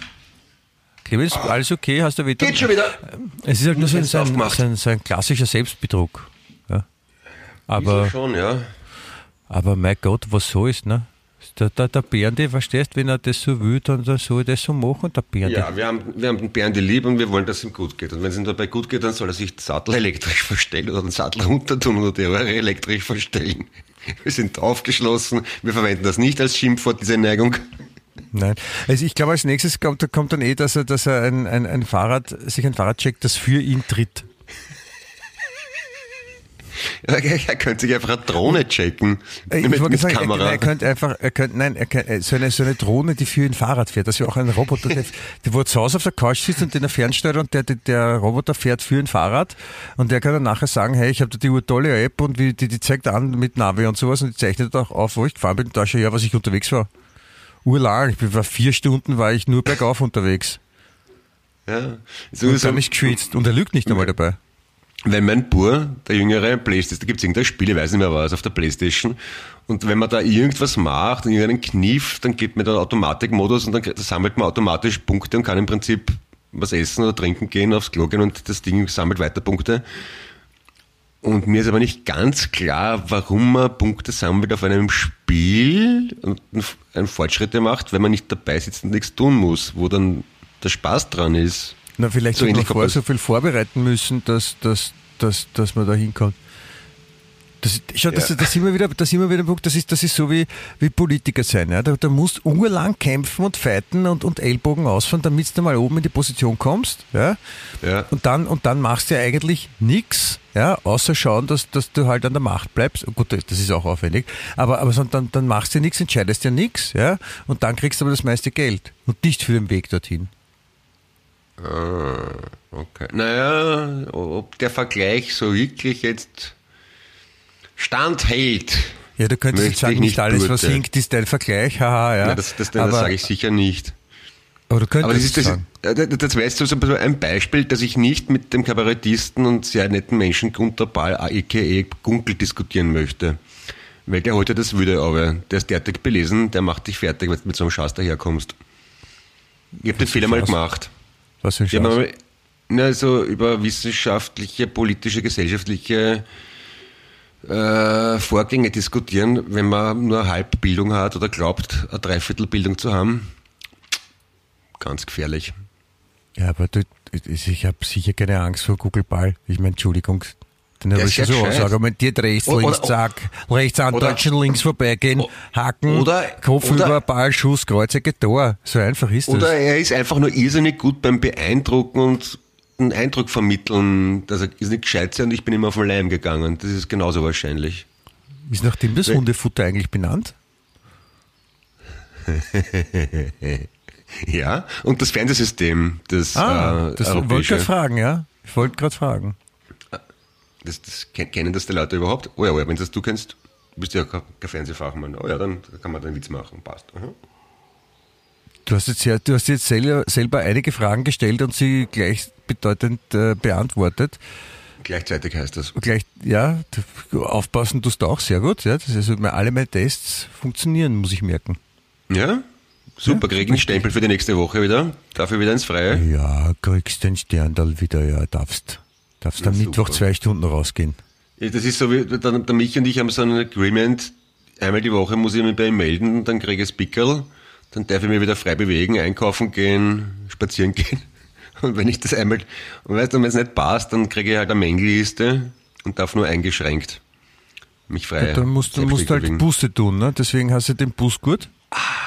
S4: Clemens, alles okay? Hast du wieder?
S2: Geht schon wieder.
S4: Es ist halt nur so ein, so so ein, klassischer Selbstbetrug. Ja.
S2: Ist
S4: Aber,
S2: er schon, ja.
S4: aber mein Gott, was so ist, ne? Der, der, der Berndi, verstehst wenn er das so will, dann, dann soll er das so machen. Der Berndi.
S2: Ja, wir haben, wir haben den Berndi lieb und wir wollen, dass es ihm gut geht. Und wenn es ihm dabei gut geht, dann soll er sich den Sattel elektrisch verstellen oder den Sattel runter tun oder die Röhre elektrisch verstellen. Wir sind aufgeschlossen, wir verwenden das nicht als Schimpfwort, diese Neigung.
S4: Nein. Also ich glaube, als nächstes kommt, kommt dann eh, dass er, dass er ein, ein, ein Fahrrad, sich ein Fahrrad checkt, das für ihn tritt.
S2: Er könnte sich einfach eine Drohne checken.
S4: Äh, Ich
S2: mit, mit
S4: sagen,
S2: Kamera.
S4: Er, er könnte einfach, er könnte, nein, er könnte, so, eine, so eine Drohne, die für ihn Fahrrad fährt. Das ist ja auch ein Roboter, der, der wo zu Hause auf der Couch sitzt und den er fernsteuert und der, der, der Roboter fährt für ihn Fahrrad und der kann dann nachher sagen, hey, ich habe da die urtolle App und wie, die, die zeigt an mit Navi und sowas und die zeichnet auch auf, wo ich gefahren bin. Da schon ja, was ich unterwegs war. Urlang. Ich bin, war vier Stunden war ich nur bergauf unterwegs.
S2: ja. So,
S4: Und
S2: so,
S4: nicht geschwitzt. Und er lügt nicht einmal dabei.
S2: wenn mein Bur, der jüngere Playstation, da gibt es irgendein Spiel, ich weiß nicht mehr was, auf der Playstation. Und wenn man da irgendwas macht, irgendeinen Kniff, dann geht man da Automatikmodus und dann sammelt man automatisch Punkte und kann im Prinzip was essen oder trinken gehen, aufs Klo gehen und das Ding sammelt weiter Punkte. Und mir ist aber nicht ganz klar, warum man Punkte sammelt auf einem Spiel und einen Fortschritte macht, wenn man nicht dabei sitzt und nichts tun muss, wo dann der Spaß dran ist.
S4: Na, vielleicht
S2: So
S4: hat man vorher so viel vorbereiten müssen, dass, dass, dass, dass man da hinkommt. Das, schau, das,
S2: Ja.
S4: das sind wir wieder, das sind wir wieder ein Punkt, das ist, das ist so wie, wie Politiker sein. Ja? Da, da musst du urlang kämpfen und fighten und, und Ellbogen ausfahren, damit du mal oben in die Position kommst. Ja?
S2: Ja.
S4: Und dann, und dann machst du ja eigentlich nichts, ja, außer schauen, dass, dass du halt an der Macht bleibst. Gut, das ist auch aufwendig. Aber, aber so, dann, dann machst du nichts, entscheidest ja nichts, ja, und dann kriegst du aber das meiste Geld. Und nicht für den Weg dorthin.
S2: Ah, okay. Naja, ob der Vergleich so wirklich jetzt standhält.
S4: Ja, du könntest jetzt sagen,
S2: ich
S4: nicht alles, was hinkt, ist dein Vergleich, haha, ja.
S2: Ja, das das, das, sage ich sicher nicht.
S4: aber du könntest
S2: Aber das ist, das,
S4: sagen.
S2: ist- äh, das, weißt du, so ein Beispiel, dass ich nicht mit dem Kabarettisten und sehr netten Menschen Gunter Ball, a.k.a. Gunkel, diskutieren möchte. Weil der heute das würde, aber der ist derartig belesen, der macht dich fertig, wenn du mit so einem Schatz daherkommst. Ich habe den Fehler mal gemacht.
S4: Was für ein Schatz.
S2: mal na, so über wissenschaftliche, politische, gesellschaftliche äh, Vorgänge diskutieren, wenn man nur eine Halbbildung hat oder glaubt, eine Dreiviertelbildung zu haben. Ganz gefährlich.
S4: Ja, aber du, ich habe sicher keine Angst vor Google Ball. Ich meine, Entschuldigung, den habe ich schon so
S2: gescheit.
S4: argumentiert, rechts,
S2: Oder-
S4: links,
S2: oder-
S4: zack, rechts andeutschen, links vorbeigehen, haken,
S2: oder-
S4: Kopf
S2: oder-
S4: über Ball, Schuss, Kreuzecke, Tor. So einfach ist
S2: Oder
S4: das.
S2: er ist einfach nur irrsinnig gut beim Beeindrucken und einen Eindruck vermitteln, dass er ist nicht gescheit und ich bin immer auf den Leim gegangen. Das ist genauso wahrscheinlich.
S4: Ist nach dem das Hundefutter eigentlich benannt?
S2: Ja, und das Fernsehsystem, das,
S4: Ah,
S2: äh,
S4: das wollte ich gerade fragen, ja. Ich wollte gerade fragen.
S2: das, das ken- kennen das die Leute überhaupt? Oh ja, oh ja wenn das du kennst, du bist ja kein Fernsehfachmann. Oh ja, dann kann man einen Witz machen, passt. Aha.
S4: Du hast jetzt, ja, du hast jetzt selber, selber einige Fragen gestellt und sie gleichbedeutend äh, beantwortet.
S2: Gleichzeitig heißt das.
S4: Gleich, ja, aufpassen tust du auch sehr gut. Ja, das ist also, alle meine Tests funktionieren, muss ich merken.
S2: Ja? Super, krieg einen Stempel für die nächste Woche wieder. Dafür wieder ins Freie.
S4: Ja, kriegst den Sterndal wieder, ja, darfst. Darfst am Mittwoch zwei Stunden rausgehen.
S2: Ja, Das ist so wie, der, der Mich und ich haben so ein Agreement, einmal die Woche muss ich mich bei ihm melden, dann kriege ich das Pickel, dann darf ich mich wieder frei bewegen, einkaufen gehen, spazieren gehen. Und wenn ich das einmal, und weißt du, wenn es nicht passt, dann kriege ich halt eine Mängelliste und darf nur eingeschränkt mich frei.
S4: Ja, dann musst du musst
S2: selbstständig
S4: halt. Buße tun, ne? Deswegen hast du den Busgurt.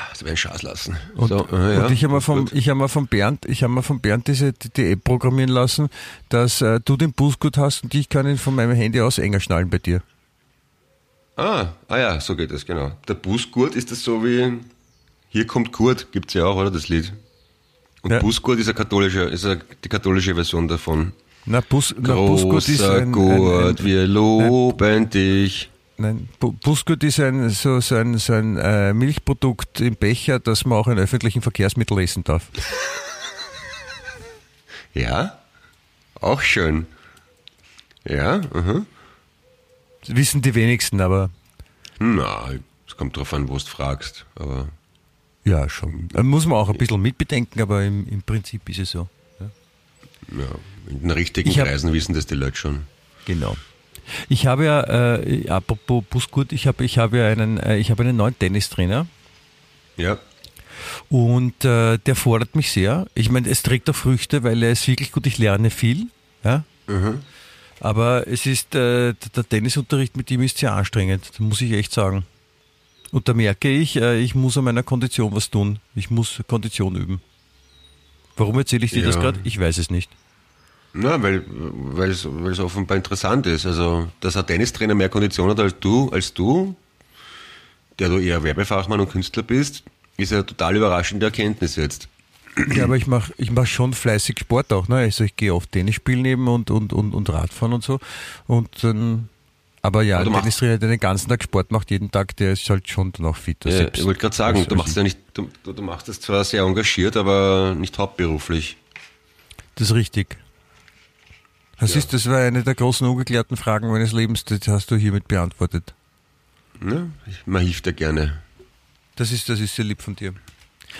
S2: Das wäre ein Schatz lassen.
S4: Und,
S2: so, äh, ja,
S4: und ich habe mir vom, ich habe mir vom Bernd, ich habe mir vom Bernd diese die, die App programmieren lassen, dass äh, du den Busgurt hast und ich kann ihn von meinem Handy aus enger schnallen bei dir.
S2: Ah, ah ja, so geht das, genau. Der Busgurt ist das so wie, hier kommt Kurt, gibt's ja auch, oder, das Lied. Und
S4: Ja.
S2: Busgurt ist, eine katholische, ist eine, die katholische Version davon.
S4: Na, Bus, na ist ein,
S2: Gurt,
S4: ein, ein,
S2: wir loben dich.
S4: nein, Bu- Busgurt ist ein so, so ein, so ein äh, Milchprodukt im Becher, das man auch in öffentlichen Verkehrsmitteln essen darf.
S2: Ja, auch schön. Ja.
S4: Das wissen die wenigsten, aber
S2: Na, es kommt drauf an, wo du fragst. Aber
S4: ja, schon. Da muss man auch ein bisschen mitbedenken, aber im, im Prinzip ist es so.
S2: ja, in den richtigen
S4: Ich hab-
S2: Kreisen wissen das die Leute schon.
S4: Genau. Ich habe ja, äh, apropos Busgurt, ich habe, ich habe ja einen, äh, ich habe einen neuen Tennistrainer
S2: Ja,
S4: und äh, der fordert mich sehr. Ich meine, es trägt auch Früchte, weil er ist wirklich gut, ich lerne viel. Ja? Aber es ist, äh, der Tennisunterricht mit ihm ist sehr anstrengend, muss ich echt sagen. Und da merke ich, äh, ich muss an meiner Kondition was tun. Ich muss Kondition üben. Warum erzähle ich dir das
S2: Ja.
S4: gerade? Ich weiß es nicht.
S2: Na, weil, weil, es, weil es offenbar interessant ist. Also, dass ein Tennistrainer mehr Kondition hat als du, als du, der du eher Werbefachmann und Künstler bist, ist eine total überraschende Erkenntnis jetzt.
S4: Ja, aber ich mache ich mach schon fleißig Sport auch. Ne? Also ich gehe oft Tennis spielen eben und, und, und, und Radfahren und so. Und dann, aber ja,
S2: Aber machst-
S4: Tennistrainer, der den ganzen Tag Sport macht, jeden Tag, der ist halt schon dann auch fit.
S2: Ja,
S4: Selbst-
S2: ich wollte gerade sagen, du machst ja nicht, du, du machst das zwar sehr engagiert, aber nicht hauptberuflich.
S4: Das ist richtig. Das,
S2: Ja.
S4: ist, das war eine der großen ungeklärten Fragen meines Lebens, das hast du hiermit beantwortet.
S2: Ne? Ich- Man hilft ja gerne.
S4: Das ist, das ist sehr lieb von dir.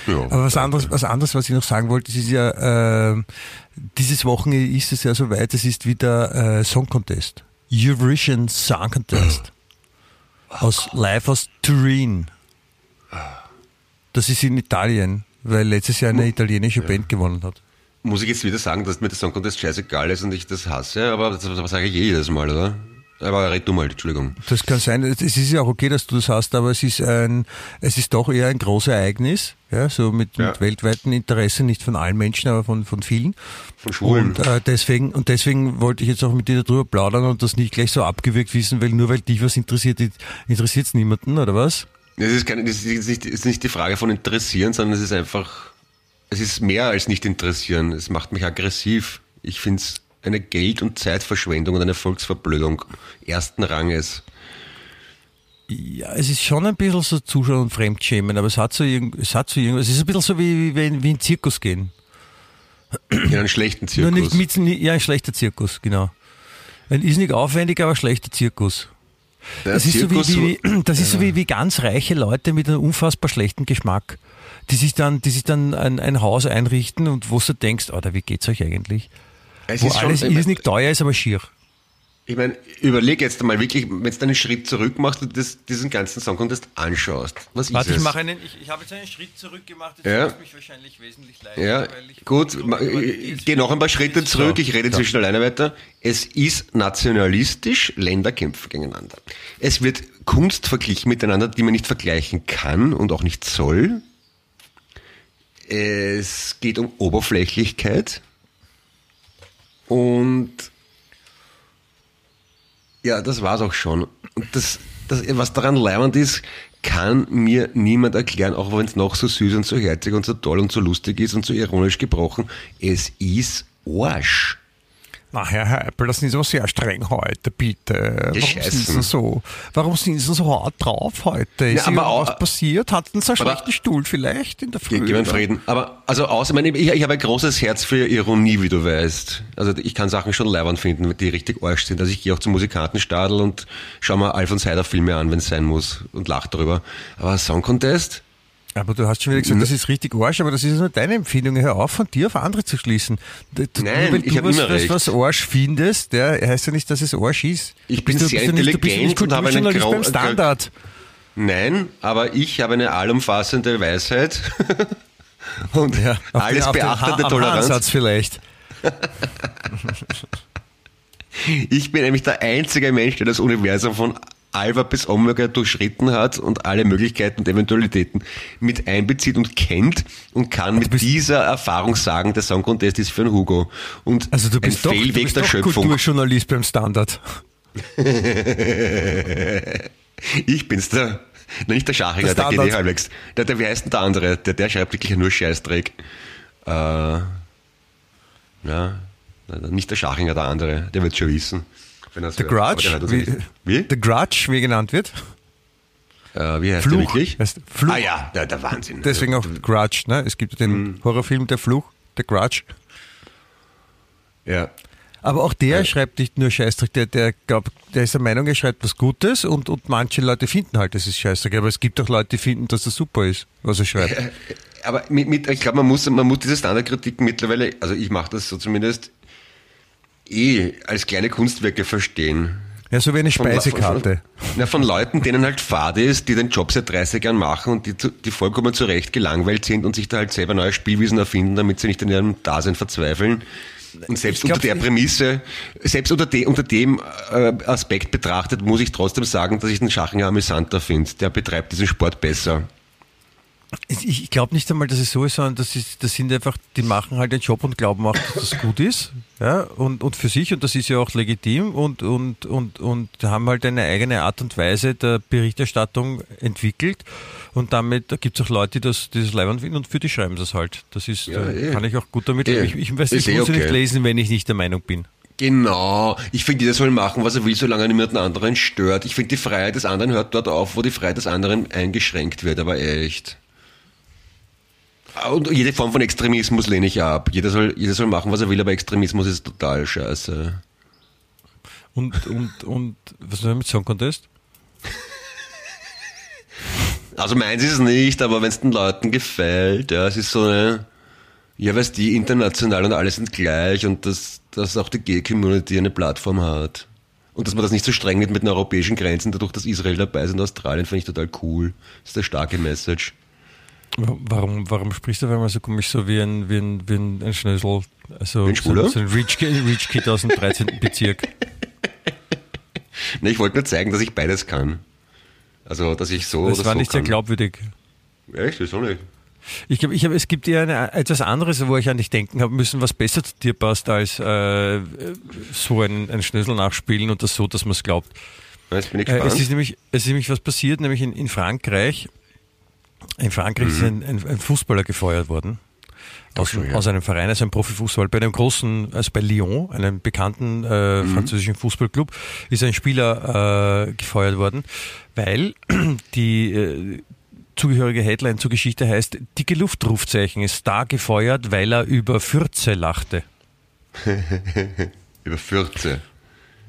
S2: Ja,
S4: Aber was anderes, was anderes, was ich noch sagen wollte, ist ja, äh, dieses Wochenende ist es ja soweit, es ist wieder äh, Song Contest. Eurovision Song Contest. Aus, live aus Turin. Das ist in Italien, weil letztes Jahr eine italienische Band gewonnen hat.
S2: Muss ich jetzt wieder sagen, dass mir der Song Contest scheißegal ist und ich das hasse, aber das, das sage ich jedes Mal, oder? Aber red du mal, Entschuldigung.
S4: Das kann sein. Es ist ja auch okay, dass du das hast, aber es ist ein, es ist doch eher ein großes Ereignis, ja, so mit,
S2: Ja.
S4: mit weltweiten Interesse, nicht von allen Menschen, aber von, von vielen.
S2: Von Schwulen.
S4: Und äh, deswegen, und deswegen wollte ich jetzt auch mit dir darüber plaudern und das nicht gleich so abgewürgt wissen, weil nur weil dich was interessiert, interessiert es niemanden, oder was?
S2: Das ist, keine, das ist, nicht, ist nicht die Frage von interessieren, sondern es ist einfach, es ist mehr als nicht interessieren. Es macht mich aggressiv. Ich finde es eine Geld- und Zeitverschwendung und eine Volksverblödung ersten Ranges.
S4: Ja, es ist schon ein bisschen so Zuschauer und Fremdschämen, aber es hat so es hat so irgendwas, es ist ein bisschen so wie, wie, wenn- wie in Zirkus gehen.
S2: In einen schlechten
S4: Nur
S2: Zirkus.
S4: nicht mit, ja, ein schlechter Zirkus, genau. Ein ist nicht aufwendig, aber schlechter Zirkus.
S2: Der
S4: Das ist, so wie,
S2: Zirkus-
S4: wie, wie, das ist so wie, wie ganz reiche Leute mit einem unfassbar schlechten Geschmack, die sich dann, die sich dann ein, ein Haus einrichten und wo du denkst, Alter, wie geht's euch eigentlich?
S2: Es
S4: Wo
S2: ist schon-
S4: alles
S2: mein-
S4: irrsinnig teuer ist, aber schier.
S2: Ich meine, überleg jetzt einmal wirklich, wenn du einen Schritt zurück machst und das, diesen ganzen Song Contest anschaust. Was
S4: Warte,
S2: ist
S4: ich mache einen, ich, ich habe jetzt einen Schritt zurück gemacht, jetzt
S2: Ja.
S4: mich wahrscheinlich wesentlich leichter.
S2: Ja, gut, ich gehe noch ein paar Schritte zurück, ich rede inzwischen alleine weiter. Es ist nationalistisch, Länder kämpfen gegeneinander. Es wird Kunst verglichen miteinander, die man nicht vergleichen kann und auch nicht soll. Es geht um Oberflächlichkeit und ja, das war's auch schon. Und das, das, was daran leibend ist, kann mir niemand erklären, auch wenn es noch so süß und so herzig und so toll und so lustig ist und so ironisch gebrochen. Es ist Arsch.
S4: Na, Herr Heipel, das sind Sie aber sehr streng heute, bitte. Warum
S2: scheißen.
S4: sind Sie so, warum sind Sie so hart drauf heute? Ist
S2: Ja, aber auch-
S4: passiert? Hatten Sie einen
S2: aber-
S4: schlechten Stuhl vielleicht in der Früh?
S2: Ge- Gib mir
S4: oder?
S2: Frieden. Aber, also, außer, ich, meine, ich, ich habe ein großes Herz für Ironie, wie du weißt. Also, ich kann Sachen schon leibend finden, die richtig Arsch sind. Also, ich gehe auch zum Musikantenstadel und schaue mir Alfons Heider Filme an, wenn es sein muss und lache darüber. Aber Song Contest?
S4: Aber du hast schon wieder gesagt, das ist richtig Arsch, aber das ist nur deine Empfindung. Hör auf, von dir auf andere zu schließen. D- d-
S2: Nein, ich
S4: du was, was, was Arsch findest, der heißt ja nicht, dass es Arsch ist.
S2: Ich
S4: Du
S2: bin sehr
S4: du bist ja nicht
S2: intelligent und habe einen grau-
S4: beim Standard.
S2: Nein, aber ich habe eine allumfassende Weisheit und
S4: Ja,
S2: alles
S4: den-
S2: beachtende
S4: Ha-
S2: Toleranz.
S4: Ansatz vielleicht.
S2: Ich bin nämlich der einzige Mensch, der das Universum von Alpha bis Omega durchschritten hat und alle Möglichkeiten und Eventualitäten mit einbezieht und kennt und kann mit
S4: bist-
S2: dieser Erfahrung sagen, der Song Contest ist für einen Hugo. Und
S4: Also du bist
S2: ein
S4: doch, du
S2: Fehlweg
S4: bist
S2: der
S4: doch
S2: Schöpfung.
S4: Kulturjournalist beim Standard.
S2: Ich bin's der, nein, nicht der Schachiger,
S4: Der
S2: der geht eh halbwegs. Der, der, wie heißt denn der andere? Der, der schreibt wirklich nur Scheißdreck. Äh, ja, nicht der Schachinger, der andere, der wird schon wissen. Wenn er's
S4: The
S2: hört.
S4: Grudge,
S2: der das
S4: wie.
S2: Wie?
S4: The Grudge, wie genannt wird.
S2: Äh, wie heißt der
S4: Fluch.
S2: wirklich?
S4: Heißt Fluch.
S2: Ah ja, der, der Wahnsinn.
S4: Deswegen auch Grudge. Ne? Es gibt den
S2: Mhm.
S4: Horrorfilm Der Fluch, The Grudge.
S2: Ja.
S4: Aber auch der
S2: Ja.
S4: schreibt nicht nur Scheißdreck, der, der, glaubt, der ist der Meinung, er schreibt was Gutes und, und manche Leute finden halt, das ist Scheißdreck. Aber es gibt auch Leute, die finden, dass das super ist, was er schreibt.
S2: Aber mit, mit, ich glaube, man muss, man muss diese Standardkritiken mittlerweile, also ich mache das so zumindest, eh als kleine Kunstwerke verstehen.
S4: Ja, so wie eine
S2: Von-
S4: Speisekarte.
S2: Von, na, von Leuten, denen halt Fade ist, die den Job seit 30 Jahren machen und die, zu- die vollkommen zurecht gelangweilt sind und sich da halt selber neue Spielwiesen erfinden, damit sie nicht in ihrem Dasein verzweifeln. Und selbst
S4: glaub,
S2: unter der Prämisse, selbst unter, de, unter dem äh, Aspekt betrachtet, muss ich trotzdem sagen, dass ich den Schachinger amüsanter finde. Der betreibt diesen Sport besser.
S4: Ich, glaube nicht einmal, dass es so ist, sondern das, ist, das sind einfach, die machen halt den Job und glauben auch, dass das gut ist. Ja, und, und für sich, und das ist ja auch legitim, und, und, und, und haben halt eine eigene Art und Weise der Berichterstattung entwickelt. Und damit gibt es auch Leute, die das, die das leibend finden und für die schreiben das halt. Das ist,
S2: Ja, eh.
S4: kann ich auch gut damit
S2: Eh.
S4: leben. Ich, ich, weiß, ich
S2: eh
S4: muss ja nicht
S2: okay.
S4: lesen, wenn ich nicht der Meinung bin.
S2: Genau. Ich finde, jeder soll machen, was er will, solange er niemanden anderen stört. Ich finde, die Freiheit des anderen hört dort auf, wo die Freiheit des anderen eingeschränkt wird, aber echt. Und jede Form von Extremismus lehne ich ab. Jeder soll, jeder soll machen, was er will, aber Extremismus ist total scheiße.
S4: Und, und, und was soll ich mit Song Contest?
S2: Also meins ist es nicht, aber wenn es den Leuten gefällt, ja, es ist so eine, ja, weißt die international und alle sind gleich und dass, dass auch die Gay-Community eine Plattform hat. Und dass man das nicht so streng nimmt mit den europäischen Grenzen, dadurch, dass Israel dabei ist und Australien, finde ich total cool. Das ist eine starke Message.
S4: Warum, warum sprichst du auf einmal so komisch, so wie ein, wie ein, wie ein, ein Schnösel? Also,
S2: ein
S4: so, so ein Rich, Kid- Rich Kid aus dem 13. Bezirk.
S2: Ne, ich wollte nur zeigen, dass ich beides kann. Also, dass ich so
S4: Das war
S2: so
S4: nicht sehr
S2: kann.
S4: glaubwürdig.
S2: Echt? Wieso nicht?
S4: Ich glaube, ich hab, es gibt ja eine, etwas anderes, wo ich an dich denken habe müssen, was besser zu dir passt, als äh, so ein, ein Schnösel nachspielen und das so, dass man es glaubt.
S2: Jetzt bin ich
S4: Äh,
S2: gespannt.
S4: es, ist nämlich, es ist nämlich was passiert, nämlich in, in Frankreich. In Frankreich ist ein, ein, ein Fußballer gefeuert worden. Aus,
S2: schon, ja.
S4: aus einem Verein, also einem Profifußball. Bei einem großen, also bei Lyon, einem bekannten äh,
S2: Mhm.
S4: französischen Fußballclub, ist ein Spieler äh, gefeuert worden, weil die äh, zugehörige Headline zur Geschichte heißt, dicke Luftrufzeichen ist da gefeuert, weil er über Fürze lachte.
S2: Über 14.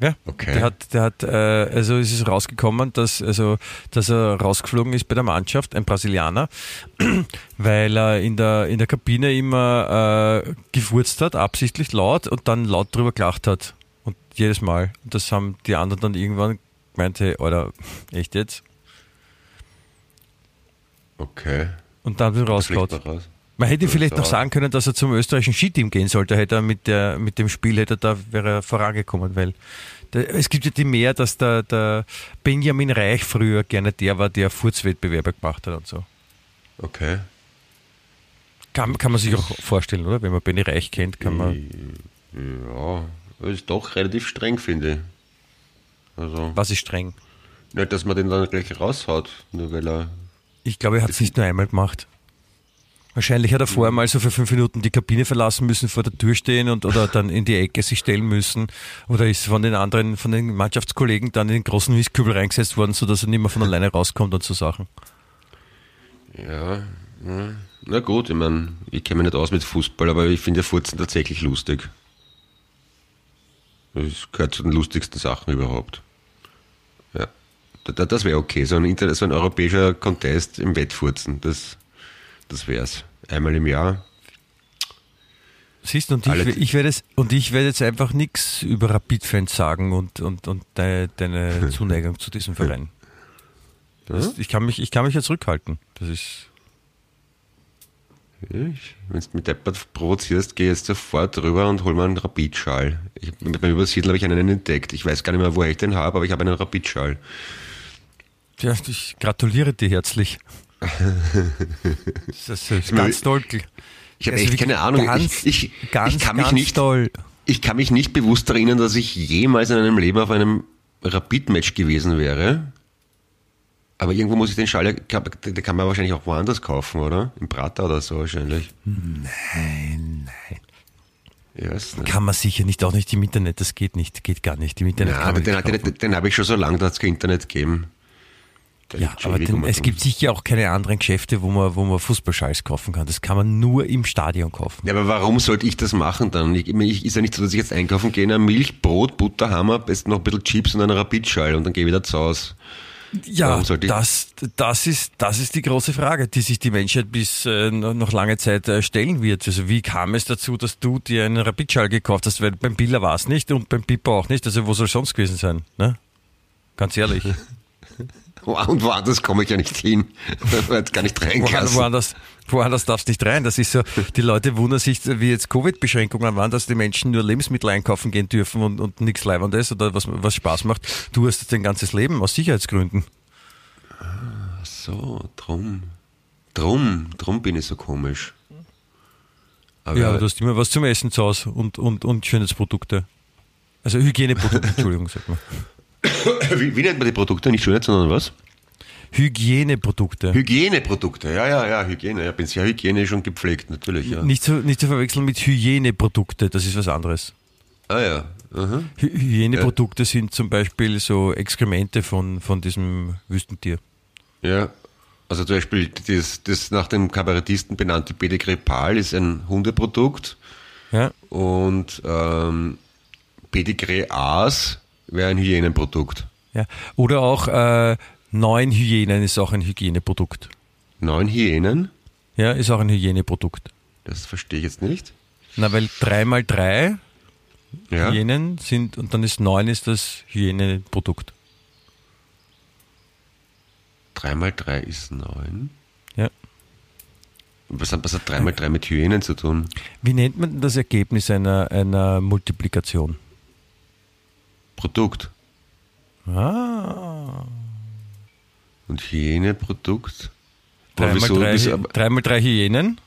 S4: Ja,
S2: Okay.
S4: der hat, der hat, äh, also es ist rausgekommen, dass, also, dass er rausgeflogen ist bei der Mannschaft, ein Brasilianer, weil er in der, in der Kabine immer äh, gefurzt hat, absichtlich laut und dann laut drüber gelacht hat. Und jedes Mal. Und das haben die anderen dann irgendwann gemeint, hey, Alter, echt jetzt?
S2: Okay.
S4: Und dann rausgehauen.
S2: noch raus.
S4: Man hätte vielleicht noch sagen können, dass er zum österreichischen Skiteam gehen sollte, hätte er mit, der, mit dem Spiel, hätte er da, wäre er vorangekommen, weil der, es gibt ja die mehr, dass der, der Benjamin Reich früher gerne der war, der Furzwettbewerbe gemacht hat und so.
S2: Okay.
S4: Kann, kann man sich auch vorstellen, oder? Wenn man Benny Reich kennt, kann man.
S2: Ja, ist doch relativ streng, finde ich. Also,
S4: Was ist streng?
S2: nicht, dass man den dann gleich raushaut, nur weil er.
S4: Ich glaube, er hat es nicht nur einmal gemacht. Wahrscheinlich hat er vorher mal so für fünf Minuten die Kabine verlassen müssen, vor der Tür stehen und oder dann in die Ecke sich stellen müssen. Oder ist von den anderen, von den Mannschaftskollegen dann in den großen Mistkübel reingesetzt worden, sodass er nicht mehr von alleine rauskommt und so Sachen.
S2: Ja, na gut, ich meine, ich kenne mich nicht aus mit Fußball, aber ich finde ja Furzen tatsächlich lustig. Das gehört zu den lustigsten Sachen überhaupt. Ja, Da- da- das wäre okay, so ein, so ein europäischer Contest im Wettfurzen, das, das wär's. Einmal im Jahr.
S4: Siehst du, und ich, ich werde jetzt, und ich werde jetzt einfach nichts über Rapid-Fans sagen und, und, und deine, deine Zuneigung zu diesem Verein. Das, ich, kann mich, ich kann mich jetzt zurückhalten. Das ist.
S2: Wenn du mit Deppert provozierst, geh jetzt sofort rüber und hol mir einen Rapidschal. Ich, beim Übersiedeln habe ich einen entdeckt. Ich weiß gar nicht mehr, woher ich den habe, aber ich habe einen Rapidschal.
S4: Ja, ich gratuliere dir herzlich. Das ist ganz toll.
S2: Ich habe
S4: Also
S2: echt keine Ahnung.
S4: Ganz,
S2: ich, ich,
S4: ganz,
S2: ich kann mich nicht,
S4: toll.
S2: ich kann mich nicht bewusst erinnern, dass ich jemals in einem Leben auf einem Rapid-Match gewesen wäre. Aber irgendwo muss ich den Schal, ja- kann- den kann man wahrscheinlich auch woanders kaufen, oder? Im Prater oder so wahrscheinlich.
S4: Nein, nein.
S2: Ist nicht.
S4: Kann man sicher nicht, auch nicht im Internet, das geht nicht, geht gar nicht. Im Internet
S2: Ja, aber den, den, den, habe ich schon so lange, da hat es kein Internet gegeben. Der
S4: Ja, aber
S2: ewig
S4: den,
S2: um
S4: es gibt sicher auch keine anderen Geschäfte, wo man, wo man Fußballschals kaufen kann. Das kann man nur im Stadion kaufen.
S2: Ja, aber warum sollte ich das machen dann? Ich, ich, ist ja nicht so, dass ich jetzt einkaufen gehe, eine Milch, Brot, Butter, Hammer, besten noch ein bisschen Chips und einen Rapidschall und dann gehe ich wieder zu Hause.
S4: Ja, das, das, ist, das ist die große Frage, die sich die Menschheit bis äh, noch lange Zeit äh, stellen wird. Also wie kam es dazu, dass du dir einen Rapidschall gekauft hast? Weil beim Billa war es nicht und beim Pippa auch nicht. Also wo soll es sonst gewesen sein? Ne? Ganz ehrlich.
S2: Und woanders komme ich ja nicht hin. Jetzt gar nicht
S4: Woanders,
S2: reingelassen.
S4: woanders, woanders darfst du nicht rein. Das ist so, die Leute wundern sich, wie jetzt Covid-Beschränkungen waren, dass die Menschen nur Lebensmittel einkaufen gehen dürfen und, und nichts Leibendes oder was, was Spaß macht. Du hast dein ganzes Leben aus Sicherheitsgründen.
S2: So, drum. Drum, drum bin ich so komisch. Aber
S4: Ja, aber du hast immer was zum Essen zu Hause und, und, und Schönheitsprodukte. Also Hygieneprodukte, Entschuldigung, sagt man.
S2: Wie, wie nennt man die Produkte? Nicht Schönheit, sondern was?
S4: Hygieneprodukte.
S2: Hygieneprodukte, ja, ja, ja, Hygiene. Ja, bin sehr hygienisch und gepflegt, natürlich, ja.
S4: Nicht zu, nicht zu verwechseln mit Hygieneprodukte, das ist was anderes.
S2: Ah ja. Aha.
S4: Hy Hygieneprodukte sind zum Beispiel so Exkremente von, von diesem Wüstentier.
S2: Ja. Also zum Beispiel das, das nach dem Kabarettisten benannte Pedigree Pal ist ein Hundeprodukt
S4: Ja,
S2: und ähm, Aas wäre ein Hygienenprodukt.
S4: ja. Oder auch äh, neun Hyänen ist auch ein Hygieneprodukt.
S2: Neun Hyänen?
S4: Ja, ist auch ein Hygieneprodukt.
S2: Das verstehe ich jetzt nicht.
S4: Na, weil drei mal drei
S2: Ja.
S4: Hyänen sind und dann ist neun ist das Hygieneprodukt.
S2: Drei mal drei ist neun.
S4: Ja.
S2: Was hat, was hat drei mal drei mit Hyänen zu tun?
S4: Wie nennt man das Ergebnis einer, einer Multiplikation?
S2: Produkt.
S4: Ah.
S2: Und Hygieneprodukt?
S4: Drei
S2: Aber
S4: mal,
S2: wieso-
S4: drei, drei Hyänen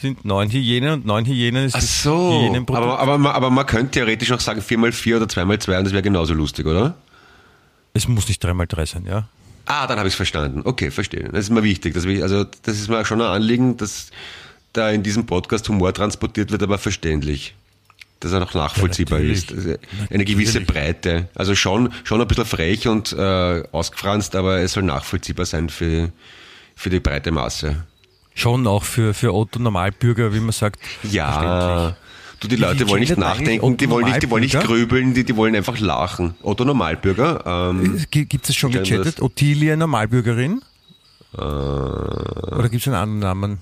S4: sind neun Hyänen und neun Hyänen ist
S2: Ach
S4: das
S2: so,
S4: Hyänenprodukt.
S2: aber, aber, man- aber man könnte theoretisch auch sagen 4 mal 4 oder 2 mal 2 und das wäre genauso lustig, oder?
S4: es muss nicht drei mal drei sein, ja.
S2: Ah, dann habe ich es verstanden. Okay, verstehe. Das ist mir wichtig. Dass wir, also das ist mir schon ein Anliegen, dass da in diesem Podcast Humor transportiert wird, aber verständlich. Dass er noch nachvollziehbar
S4: natürlich.
S2: ist. Also eine gewisse. Breite. Also schon, schon ein bisschen frech und äh, ausgefranst, aber es soll nachvollziehbar sein für, für die breite Masse.
S4: Schon auch für, für Otto Normalbürger, wie man sagt.
S2: Ja. Du, die Leute wollen nicht nachdenken, die wollen nicht, die wollen nicht grübeln, die, die wollen einfach lachen. Otto Normalbürger, ähm,
S4: Gibt es schon gechattet? Ottilia Normalbürgerin?
S2: äh,
S4: Oder gibt es einen anderen Namen?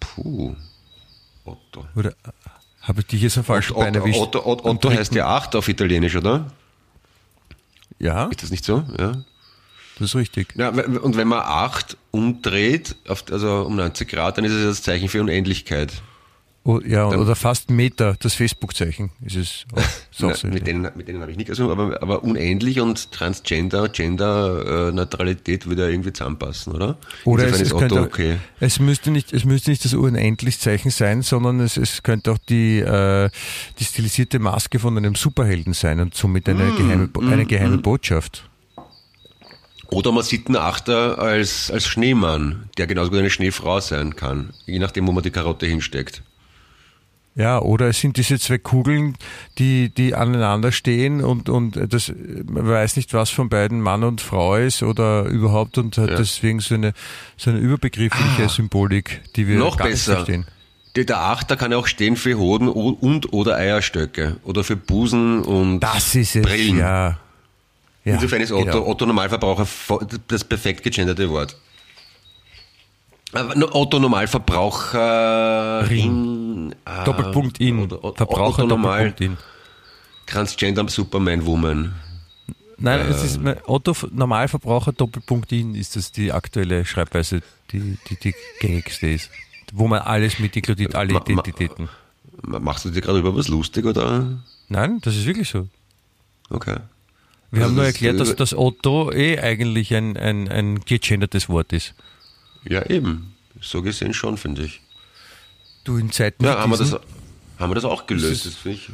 S2: puh. Otto.
S4: Oder äh, habe ich dich jetzt am falschen Bein erwischt?
S2: Otto, Otto, Otto heißt ja acht auf Italienisch, oder?
S4: Ja,
S2: Ist das nicht so? Ja.
S4: das ist richtig.
S2: ja und wenn man acht umdreht, auf, also um 90 Grad, dann ist es das Zeichen für Unendlichkeit.
S4: Oh, ja,
S2: Dann-
S4: oder fast Meter, das Facebook-Zeichen ist es. Auch
S2: Na,
S4: so.
S2: mit, denen, mit denen habe ich nicht gesungen, aber, aber unendlich und Transgender, Gender-Neutralität würde ja irgendwie zusammenpassen, oder?
S4: Oder es,
S2: Insofern
S4: es,
S2: Otto
S4: könnte,
S2: okay.
S4: es, müsste nicht, es müsste nicht das Unendlich-Zeichen sein, sondern es, es könnte auch die, äh, die stilisierte Maske von einem Superhelden sein und somit eine,
S2: Mm,
S4: geheime, Bo- eine geheime Botschaft.
S2: Oder man sieht einen Achter als, als Schneemann, der genauso gut eine Schneefrau sein kann, je nachdem, wo man die Karotte hinsteckt.
S4: Ja, oder es sind diese zwei Kugeln, die, die aneinander stehen und, und das, man weiß nicht, was von beiden Mann und Frau ist oder überhaupt und hat
S2: Ja.
S4: deswegen so eine, so eine überbegriffliche
S2: Ah.
S4: Symbolik, die wir
S2: Noch
S4: gar
S2: besser.
S4: nicht verstehen.
S2: Der, der Achter kann ja auch stehen für Hoden und oder Eierstöcke oder für Busen und
S4: Das ist es,
S2: Brillen.
S4: ja. ja.
S2: Insofern ist Otto,
S4: genau.
S2: Otto Normalverbraucher das perfekt gegenderte Wort. Otto Normalverbraucherin. äh,
S4: Doppelpunkt in.
S2: oder
S4: Verbraucher
S2: Otto Normal
S4: in.
S2: Transgender Superman Woman.
S4: Nein, es
S2: Äh.
S4: ist Otto Normalverbraucher Doppelpunkt in ist das die aktuelle Schreibweise, die, die, die gängigste ist. Wo man alles mit inkludiert, alle
S2: Ma- ma-
S4: Identitäten.
S2: Machst du dir gerade über was lustig oder?
S4: Nein, das ist wirklich so.
S2: Okay.
S4: Wir
S2: Also
S4: haben nur erklärt, dass das Otto eh eigentlich ein, ein, ein gegendertes Wort ist.
S2: Ja, eben. So gesehen schon, finde ich.
S4: Du in Zeiten
S2: Ja, haben wir, das, haben wir das auch gelöst. Das finde ich,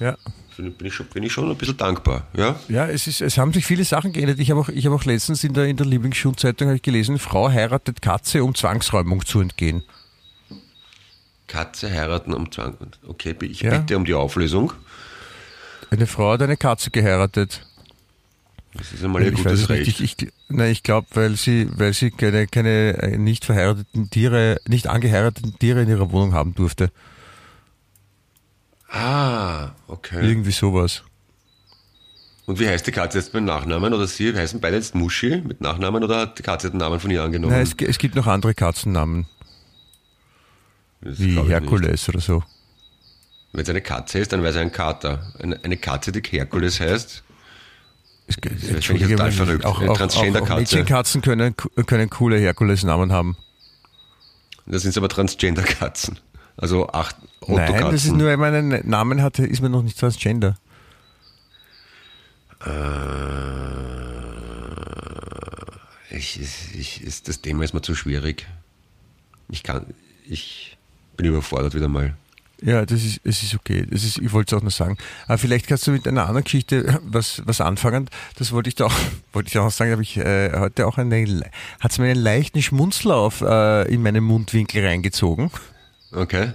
S4: ja.
S2: bin, ich schon, bin ich schon ein bisschen dankbar. Ja?
S4: Ja, es, ist, es haben sich viele Sachen geändert. Ich habe auch, ich habe auch letztens in der, in der Lieblingsschulzeitung gelesen, Frau heiratet Katze, um Zwangsräumung zu entgehen.
S2: Katze heiraten um Zwang. Okay, ich
S4: Ja.
S2: bitte um die Auflösung.
S4: Eine Frau hat eine Katze geheiratet.
S2: Das ist einmal ihr
S4: ich
S2: gutes
S4: nicht.
S2: Recht.
S4: Ich, ich, nein, ich glaube, weil sie, weil sie keine, keine äh, nicht verheirateten Tiere, nicht angeheirateten Tiere in ihrer Wohnung haben durfte.
S2: Ah, okay.
S4: Irgendwie sowas.
S2: Und wie heißt die Katze jetzt mit Nachnamen? Oder sie heißen beide jetzt Muschi mit Nachnamen oder hat die Katze den Namen von ihr angenommen?
S4: Nein, es, es gibt noch andere Katzennamen,
S2: Das
S4: wie. Herkules oder so.
S2: Wenn es eine Katze ist, dann wäre es ein Kater. Eine, eine Katze, die Herkules heißt, ich
S4: Entschuldige,
S2: total verrückt.
S4: Auch, auch, auch, Mädchenkatzen können, können coole Herkulesnamen haben.
S2: Das sind aber Transgender-Katzen. Also acht
S4: Nein,
S2: Otto-Katzen.
S4: das ist nur, wenn man einen Namen hat, ist man noch nicht transgender.
S2: Äh, ich, ich, ist, das Thema ist mir zu schwierig. Ich kann, ich bin überfordert wieder mal.
S4: Ja, das ist, es ist okay. Das ist, ich wollte es auch nur sagen. Aber vielleicht kannst du mit einer anderen Geschichte was, was anfangen. Das wollte ich da auch, wollte ich auch sagen, habe ich äh, heute auch einen, hat es mir einen leichten Schmunzler auf, äh, in meinen Mundwinkel reingezogen.
S2: Okay.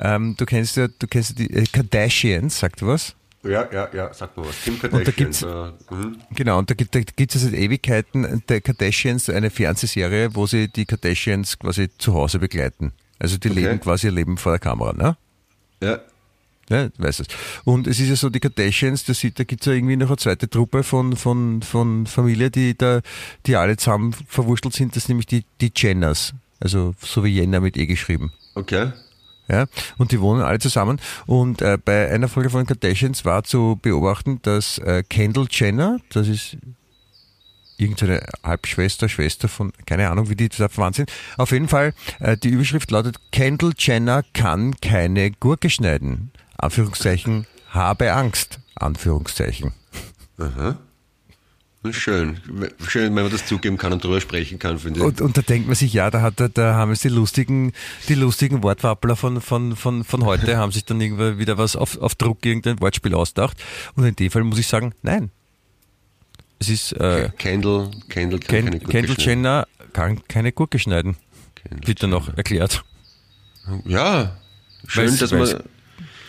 S4: Ähm, du kennst ja, du kennst ja die äh, Kardashians, sagt du was?
S2: Ja, ja, ja, sag mal was. Kim
S4: da
S2: Kardashian.
S4: gibt's-
S2: äh, mhm.
S4: Genau, und da gibt es da seit Ewigkeiten der Kardashians eine Fernsehserie, wo sie die Kardashians quasi zu Hause begleiten. Also die
S2: Okay.
S4: leben quasi ihr Leben vor der Kamera, ne?
S2: Ja,
S4: Ja, du weißt es. Und es ist ja so, die Kardashians, da, da gibt es ja irgendwie noch eine zweite Truppe von, von, von Familie, die da, die alle zusammen verwurstelt sind, das sind nämlich die, die Jenners. Also so wie Jenner mit E geschrieben.
S2: okay.
S4: Ja, und die wohnen alle zusammen. Und äh, bei einer Folge von Kardashians war zu beobachten, dass äh, Kendall Jenner, das ist irgendeine Halbschwester, Schwester von, keine Ahnung, wie die da verwandt sind. Auf jeden Fall, äh, die Überschrift lautet, Kendall Jenner kann keine Gurke schneiden. Anführungszeichen, habe Angst. Anführungszeichen.
S2: Schön. Schön, wenn man das zugeben kann und drüber sprechen kann, finde ich.
S4: Und, und da denkt man sich, ja, da, hat, da haben es die lustigen, die lustigen Wortwappler von, von, von, von heute, haben sich dann irgendwie wieder was auf, auf Druck irgendein Wortspiel ausgedacht. Und in dem Fall muss ich sagen, nein. Es ist, äh,
S2: Kendall, Kendall kann keine
S4: Ken,
S2: Gurke
S4: Kendall
S2: schneiden.
S4: Jenner kann keine Gurke schneiden.
S2: Kendall
S4: Wird dann noch erklärt.
S2: Ja, schön,
S4: Weil's-
S2: dass man,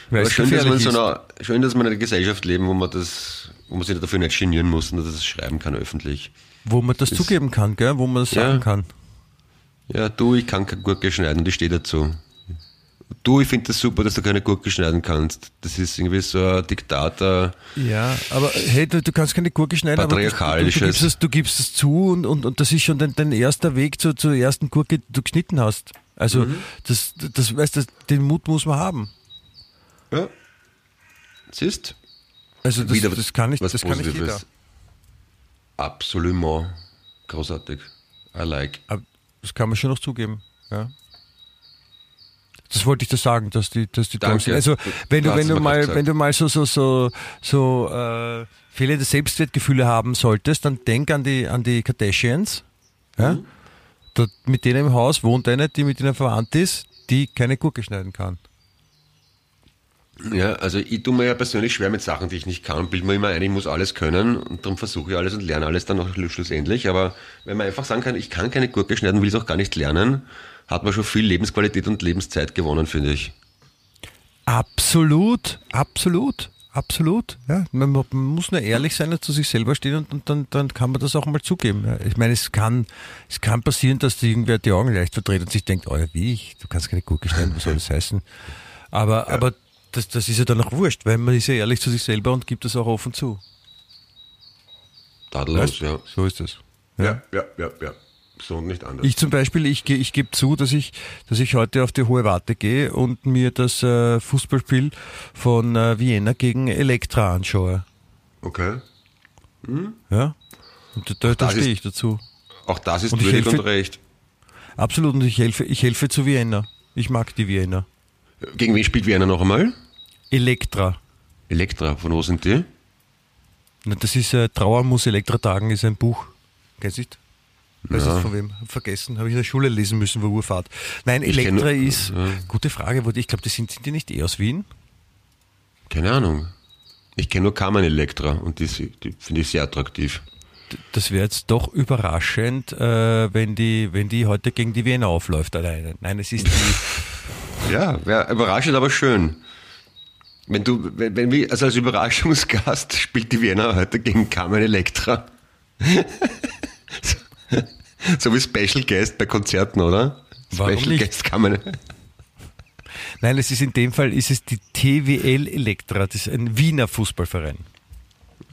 S2: aber
S4: es
S2: schön, dass man so einer, schön, dass man in einer Gesellschaft leben, wo man das, wo man sich dafür nicht genieren muss und dass das schreiben kann öffentlich.
S4: Wo man das zugeben kann, gell? wo man das
S2: Ja.
S4: sagen kann.
S2: Ja, du, ich kann keine Gurke schneiden und ich stehe dazu. Du, ich finde das super, dass du keine Gurke schneiden kannst. Das ist irgendwie so ein Diktator.
S4: Ja, aber hey, du, du kannst keine Gurke schneiden, aber du, du, gibst es, du gibst es zu und, und, und das ist schon dein, dein erster Weg zur, zur ersten Gurke, die du geschnitten hast. Also
S2: Mhm.
S4: das, das weißt du, den Mut muss man haben.
S2: Ja. Siehst?
S4: Also das,
S2: Wieder
S4: das kann
S2: was
S4: das kann nicht jeder.
S2: Absolument. Großartig. I like.
S4: Aber das kann man schon noch zugeben. Ja. Das wollte ich dir sagen, dass die, dass die
S2: Danke.
S4: sind. Also wenn
S2: Du
S4: wenn du mal, wenn du mal so, so, so, so äh, fehlende Selbstwertgefühle haben solltest, dann denk an die, an die Kardashians. Ja?
S2: Mhm.
S4: Dort, mit denen im Haus wohnt eine, die mit ihnen verwandt ist, die keine Gurke schneiden kann.
S2: Ja, also ich tue mir ja persönlich schwer mit Sachen, die ich nicht kann. Bild mir immer ein, ich muss alles können und darum versuche ich alles und lerne alles dann auch schlussendlich. Aber wenn man einfach sagen kann, ich kann keine Gurke schneiden, will es auch gar nicht lernen, hat man schon viel Lebensqualität und Lebenszeit gewonnen, finde ich.
S4: Absolut, absolut, absolut. Ja, man, man muss nur ehrlich sein und zu sich selber stehen und, und dann, dann kann man das auch mal zugeben. Ja, Ich meine, es kann, es kann passieren, dass irgendwer die Augen leicht verdreht und sich denkt, oh ja, wie ich, du kannst keine Gurke schneiden, was soll das heißen? Aber, aber das, das ist ja dann auch wurscht, weil man ist ja ehrlich zu sich selber und gibt das auch offen zu.
S2: Tadellos, ja.
S4: So ist das.
S2: Ja, ja, ja, ja. So und nicht anders.
S4: Ich zum Beispiel, ich, ge- ich gebe zu, dass ich, dass ich heute auf die hohe Warte gehe und mir das äh, Fußballspiel von äh, Vienna gegen Elektra anschaue.
S2: okay.
S4: Ja? Und da, da, stehe ich dazu.
S2: Auch das ist
S4: Und ich
S2: würdig
S4: helfe-
S2: und recht.
S4: Absolut, und ich helfe, ich helfe zu Vienna. Ich mag die Vienna.
S2: Gegen wen spielt Vienna noch einmal?
S4: Elektra.
S2: Elektra, von wo sind die?
S4: Na, Das ist äh, Trauer muss Elektra tagen, ist ein Buch. Kennst du nicht? Weiß
S2: Ja.
S4: nicht von wem. Vergessen. Habe ich in der Schule lesen müssen, war Urfahrt. Nein,
S2: Ich kenn
S4: Elektra
S2: nur-
S4: ist.
S2: ja.
S4: Gute Frage, wo ich glaube, die sind, sind die nicht eh aus Wien?
S2: Keine Ahnung. Ich kenne nur Carmen Elektra und die, die finde ich sehr attraktiv.
S4: Das wäre jetzt doch überraschend, äh, wenn, die, wenn die heute gegen die Vienna aufläuft alleine. Nein, es ist die.
S2: Ja, wäre überraschend, aber schön. Wenn du, wenn, wenn wir, also als Überraschungsgast spielt die Vienna heute gegen Carmen Electra. so, wie Special Guest bei Konzerten, oder?
S4: Warum
S2: Special
S4: nicht?
S2: Guest Carmen.
S4: Nein, es ist in dem Fall ist es die TWL Elektra. Das ist ein Wiener Fußballverein.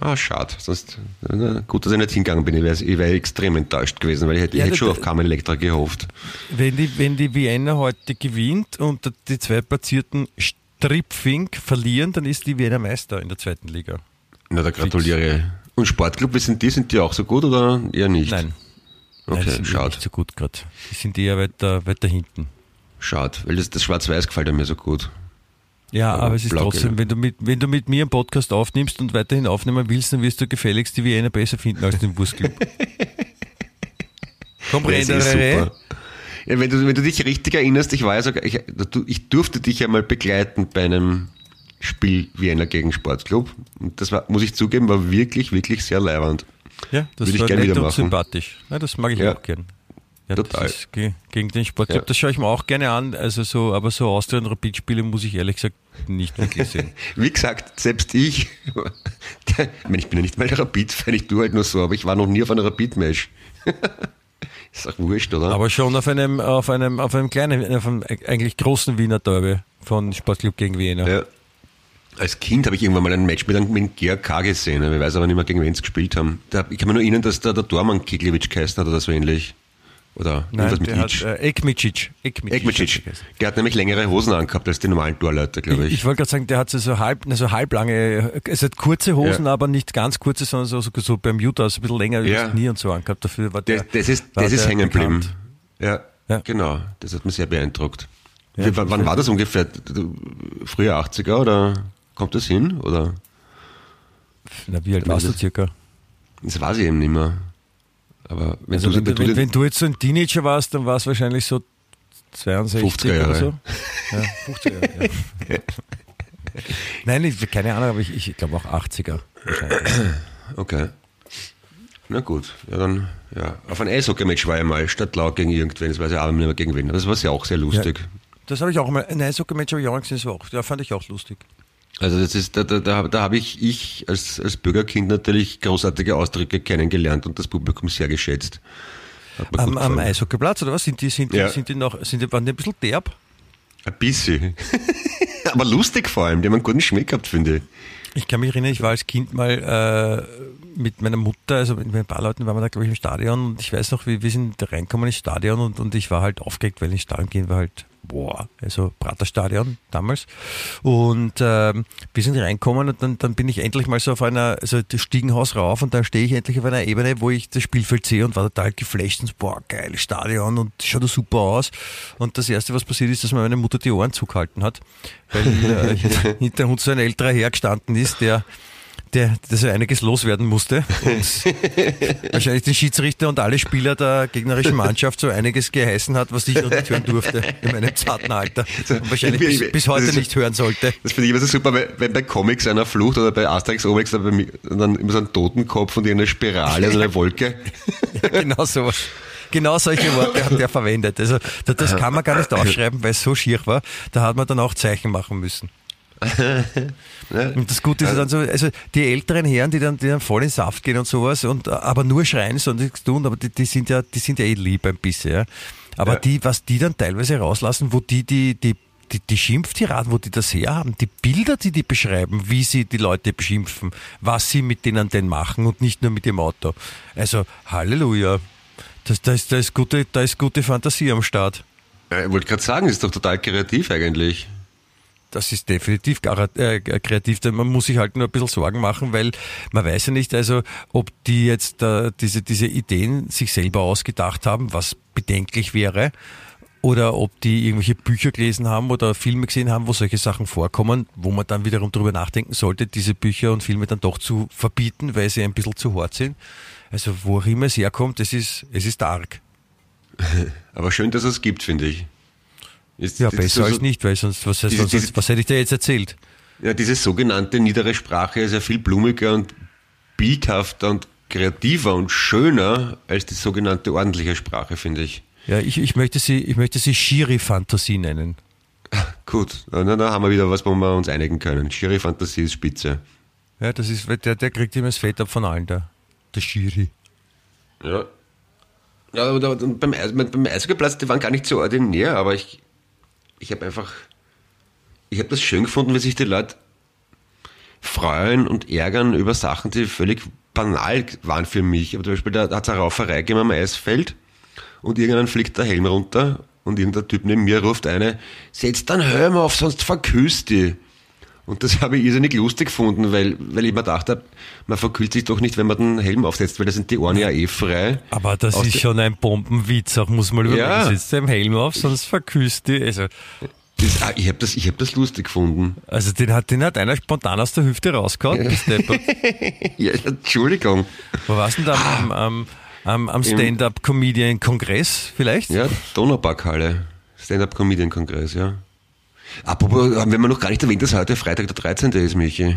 S2: Ah, schade. Sonst, na, gut, dass ich nicht hingegangen bin. Ich wäre ich wär extrem enttäuscht gewesen, weil ich hätte, ich
S4: Ja,
S2: hätte schon auf Carmen Electra gehofft.
S4: Wenn die, wenn die Vienna heute gewinnt und die zwei platzierten Stripfink verlieren, dann ist die Vienna Meister in der zweiten Liga.
S2: Na, da gratuliere, Und Sportclub, wie sind die? Sind die auch so gut oder eher nicht?
S4: Nein. Nein,
S2: Okay,
S4: die sind
S2: schaut.
S4: nicht so gut gerade. Die sind eher weiter, weiter hinten.
S2: Schaut, weil das, das Schwarz-Weiß gefällt mir so gut.
S4: Ja,
S2: Aber
S4: aber es ist trotzdem, wenn du, mit, wenn du mit mir einen Podcast aufnimmst und weiterhin aufnehmen willst, dann wirst du gefälligst die Wiener besser finden als den Wurstclub. Comprendere?
S2: super. Ja, wenn, du, wenn du dich richtig erinnerst, ich ja sogar, ich, ich durfte dich ja mal begleiten bei einem Spiel Wiener gegen Sportclub. Und das war, muss ich zugeben, war wirklich, wirklich sehr leibernd.
S4: Ja, das
S2: Würde ich
S4: war
S2: gern
S4: nett und sympathisch. Ja, das mag ich
S2: Ja.
S4: auch gern. Ja,
S2: Total.
S4: Das ist ge gegen den Sportclub.
S2: Ja.
S4: Das schaue ich mir auch gerne an. Also so, aber so Austria und Rapid Spiele muss ich ehrlich gesagt nicht wirklich sehen.
S2: Wie gesagt, selbst ich, ich, meine, ich bin ja nicht mal der Rapid-Fan, ich tue halt nur so, aber ich war noch nie auf einer Rapid-Match. ist auch wurscht, oder?
S4: Aber schon auf einem, auf einem, auf einem kleinen, auf einem eigentlich großen Wiener Derby von Sportclub gegen Wiener.
S2: Ja. Als Kind habe ich irgendwann mal ein Match mit, einem- mit GRK gesehen. Ich weiß aber nicht mehr, gegen wen sie gespielt haben. Da, ich kann mir nur erinnern, dass da der Tormann Kiklewitsch geheißen hat oder so ähnlich. Oder
S4: Nein,
S2: irgendwas mit
S4: der hat
S2: Itch.
S4: äh, Ekmicic. Ekmicic. Er geheißen.
S2: Der hat nämlich längere Hosen angehabt als die normalen Torleute, glaube
S4: Ich,
S2: ich.
S4: ich wollte gerade sagen, der hat so, so halb, so halblange, es hat kurze Hosen,
S2: Ja.
S4: aber nicht ganz kurze, sondern so, so, so beim Utah, so ein bisschen länger
S2: Ja.
S4: Knie und so angehabt. Dafür war der,
S2: Das, das ist, das ist
S4: der
S2: hängen geblieben. Ja,
S4: Ja.
S2: genau. Das hat mich sehr beeindruckt.
S4: Ja,
S2: Wie, wann, wann war das ungefähr? Frühe 80er oder kommt das hin? Oder?
S4: Na, wie alt warst du circa?
S2: Das weiß ich eben nicht mehr. Aber wenn
S4: Also
S2: du,
S4: wenn,
S2: wenn
S4: du, wenn,
S2: du,
S4: jetzt so ein Teenager warst, dann war es wahrscheinlich so 62
S2: 50er
S4: oder so. Ja, 50er Jahre. Ja. Nein, ich, keine Ahnung, aber ich, ich glaube auch 80er. wahrscheinlich.
S2: Okay. Na gut, ja dann, ja. Auf ein Eishockey-Match war ich mal, Stadtlau gegen irgendwen, das weiß ich auch nicht mehr gegen wen. Das war ja auch sehr lustig.
S4: Das habe ich auch mal, ein Eishockey-Match habe ich auch gesehen, das war auch, ja, fand ich auch lustig.
S2: Also das ist, da, da, da, da habe ich, ich als, als Bürgerkind natürlich großartige Ausdrücke kennengelernt und das Publikum sehr geschätzt.
S4: Am, am
S2: gefallen.
S4: Eishockeykplatz, oder was? Sind die, sind die,
S2: Ja.
S4: sind die noch, sind die, waren die ein bisschen derb?
S2: Ein bisschen. Aber lustig vor allem, die haben einen guten Schmeck gehabt, finde ich.
S4: Ich kann mich erinnern, ich war als Kind mal äh, mit meiner Mutter, also mit ein paar Leuten waren wir da, glaube ich, im Stadion und ich weiß noch, wie wir sind reinkommen ins Stadion und, und ich war halt aufgeregt, weil ins Stadion gehen wir halt, boah, also Praterstadion damals. Und ähm, wir sind reinkommen und dann, dann bin ich endlich mal so auf einer, also das Stiegenhaus rauf und dann stehe ich endlich auf einer Ebene, wo ich das Spielfeld sehe und war total geflasht und so, boah, geil, Stadion und schaut super aus. Und das erste, was passiert ist, dass mir meine Mutter die Ohren zugehalten hat, weil äh, hinter uns so ein älterer Herr gestanden ist, der der, der so einiges loswerden musste und wahrscheinlich den Schiedsrichter und alle Spieler der gegnerischen Mannschaft so einiges geheißen hat, was ich noch nicht hören durfte in meinem zarten Alter und wahrscheinlich
S2: Ich-
S4: bis,
S2: ich-
S4: bis heute
S2: ist-
S4: nicht hören sollte.
S2: Das finde ich immer so super, weil- wenn bei Comics einer flucht oder bei Asterix Obelix dann, bei mir- dann immer so ein Totenkopf und irgendeine Spirale, so eine Wolke.
S4: Ja, genau so. Genau solche Worte hat er verwendet. Also da- das kann man gar nicht aufschreiben, weil es so schier war. Da hat man dann auch Zeichen machen müssen. Und das Gute ist dann so, also die älteren Herren, die dann, die dann voll in Saft gehen und sowas, und aber nur schreien, sondern nichts tun, aber die, die sind ja, die sind ja eh lieb ein bisschen, ja. Aber
S2: Ja.
S4: die, was die dann teilweise rauslassen, wo die, die, die, die, die Schimpftiraden, wo die das herhaben, die Bilder, die die beschreiben, wie sie die Leute beschimpfen, was sie mit denen denn machen und nicht nur mit dem Auto. Also, Halleluja. Das, da, ist, da, ist gute, da ist gute Fantasie am Start.
S2: Ja, Ich wollte gerade sagen, ist doch total kreativ eigentlich.
S4: Das ist definitiv äh, kreativ, denn man muss sich halt nur ein bisschen Sorgen machen, weil man weiß ja nicht, also ob die jetzt äh, diese, diese Ideen sich selber ausgedacht haben, was bedenklich wäre, oder ob die irgendwelche Bücher gelesen haben oder Filme gesehen haben, wo solche Sachen vorkommen, wo man dann wiederum drüber nachdenken sollte, diese Bücher und Filme dann doch zu verbieten, weil sie ein bisschen zu hart sind. Also wo auch immer es herkommt, es ist, es ist arg.
S2: Aber schön, dass es gibt, finde ich. Ist,
S4: Ja, besser
S2: so-
S4: als nicht, weil sonst, was,
S2: Diese-
S4: sonst, was hätte ich dir jetzt erzählt?
S2: Ja, diese sogenannte niedere Sprache ist ja viel blumiger und bildhafter und kreativer und schöner als die sogenannte ordentliche Sprache, finde ich.
S4: Ja, ich, ich möchte sie, ich möchte sie Schiri-Fantasie nennen.
S2: Gut, na, na, da haben wir wieder was, wo wir uns einigen können. Schiri Fantasie ist spitze.
S4: Ja, das ist, der, der kriegt immer das Fett ab von allen da. Der Schiri.
S2: Ja. Ja, und beim, beim Eishockeyplatz, die waren gar nicht so ordinär, aber ich, ich habe einfach, ich habe das schön gefunden, wie sich die Leute freuen und ärgern über Sachen, die völlig banal waren für mich. Aber zum Beispiel, da hat es eine Rauferei gegeben am Eisfeld und irgendwann fliegt der Helm runter und irgendein Typ neben mir ruft eine, setz deinen Helm auf, sonst verküsst die. Und das habe ich irrsinnig lustig gefunden, weil, weil ich mir dachte, man verkühlt sich doch nicht, wenn man den Helm aufsetzt, weil da sind die Ohren ja eh frei.
S4: Aber das
S2: Aus
S4: ist schon ein Bombenwitz, auch muss man überlegen.
S2: Ja.
S4: Du setzt deinen Helm auf, sonst verküsst die. Also,
S2: Das, ah, ich habe das, ich hab das lustig gefunden.
S4: also den, hat, den hat einer spontan aus der Hüfte rausgehauen.
S2: Ja, Entschuldigung.
S4: Wo warst du denn da am, am, am, am Stand-Up-Comedian-Kongress vielleicht?
S2: Ja, Donauparkhalle. Stand-Up-Comedian-Kongress, ja. Apropos, haben wir noch gar nicht erwähnt, dass heute Freitag der 13. ist, Michi.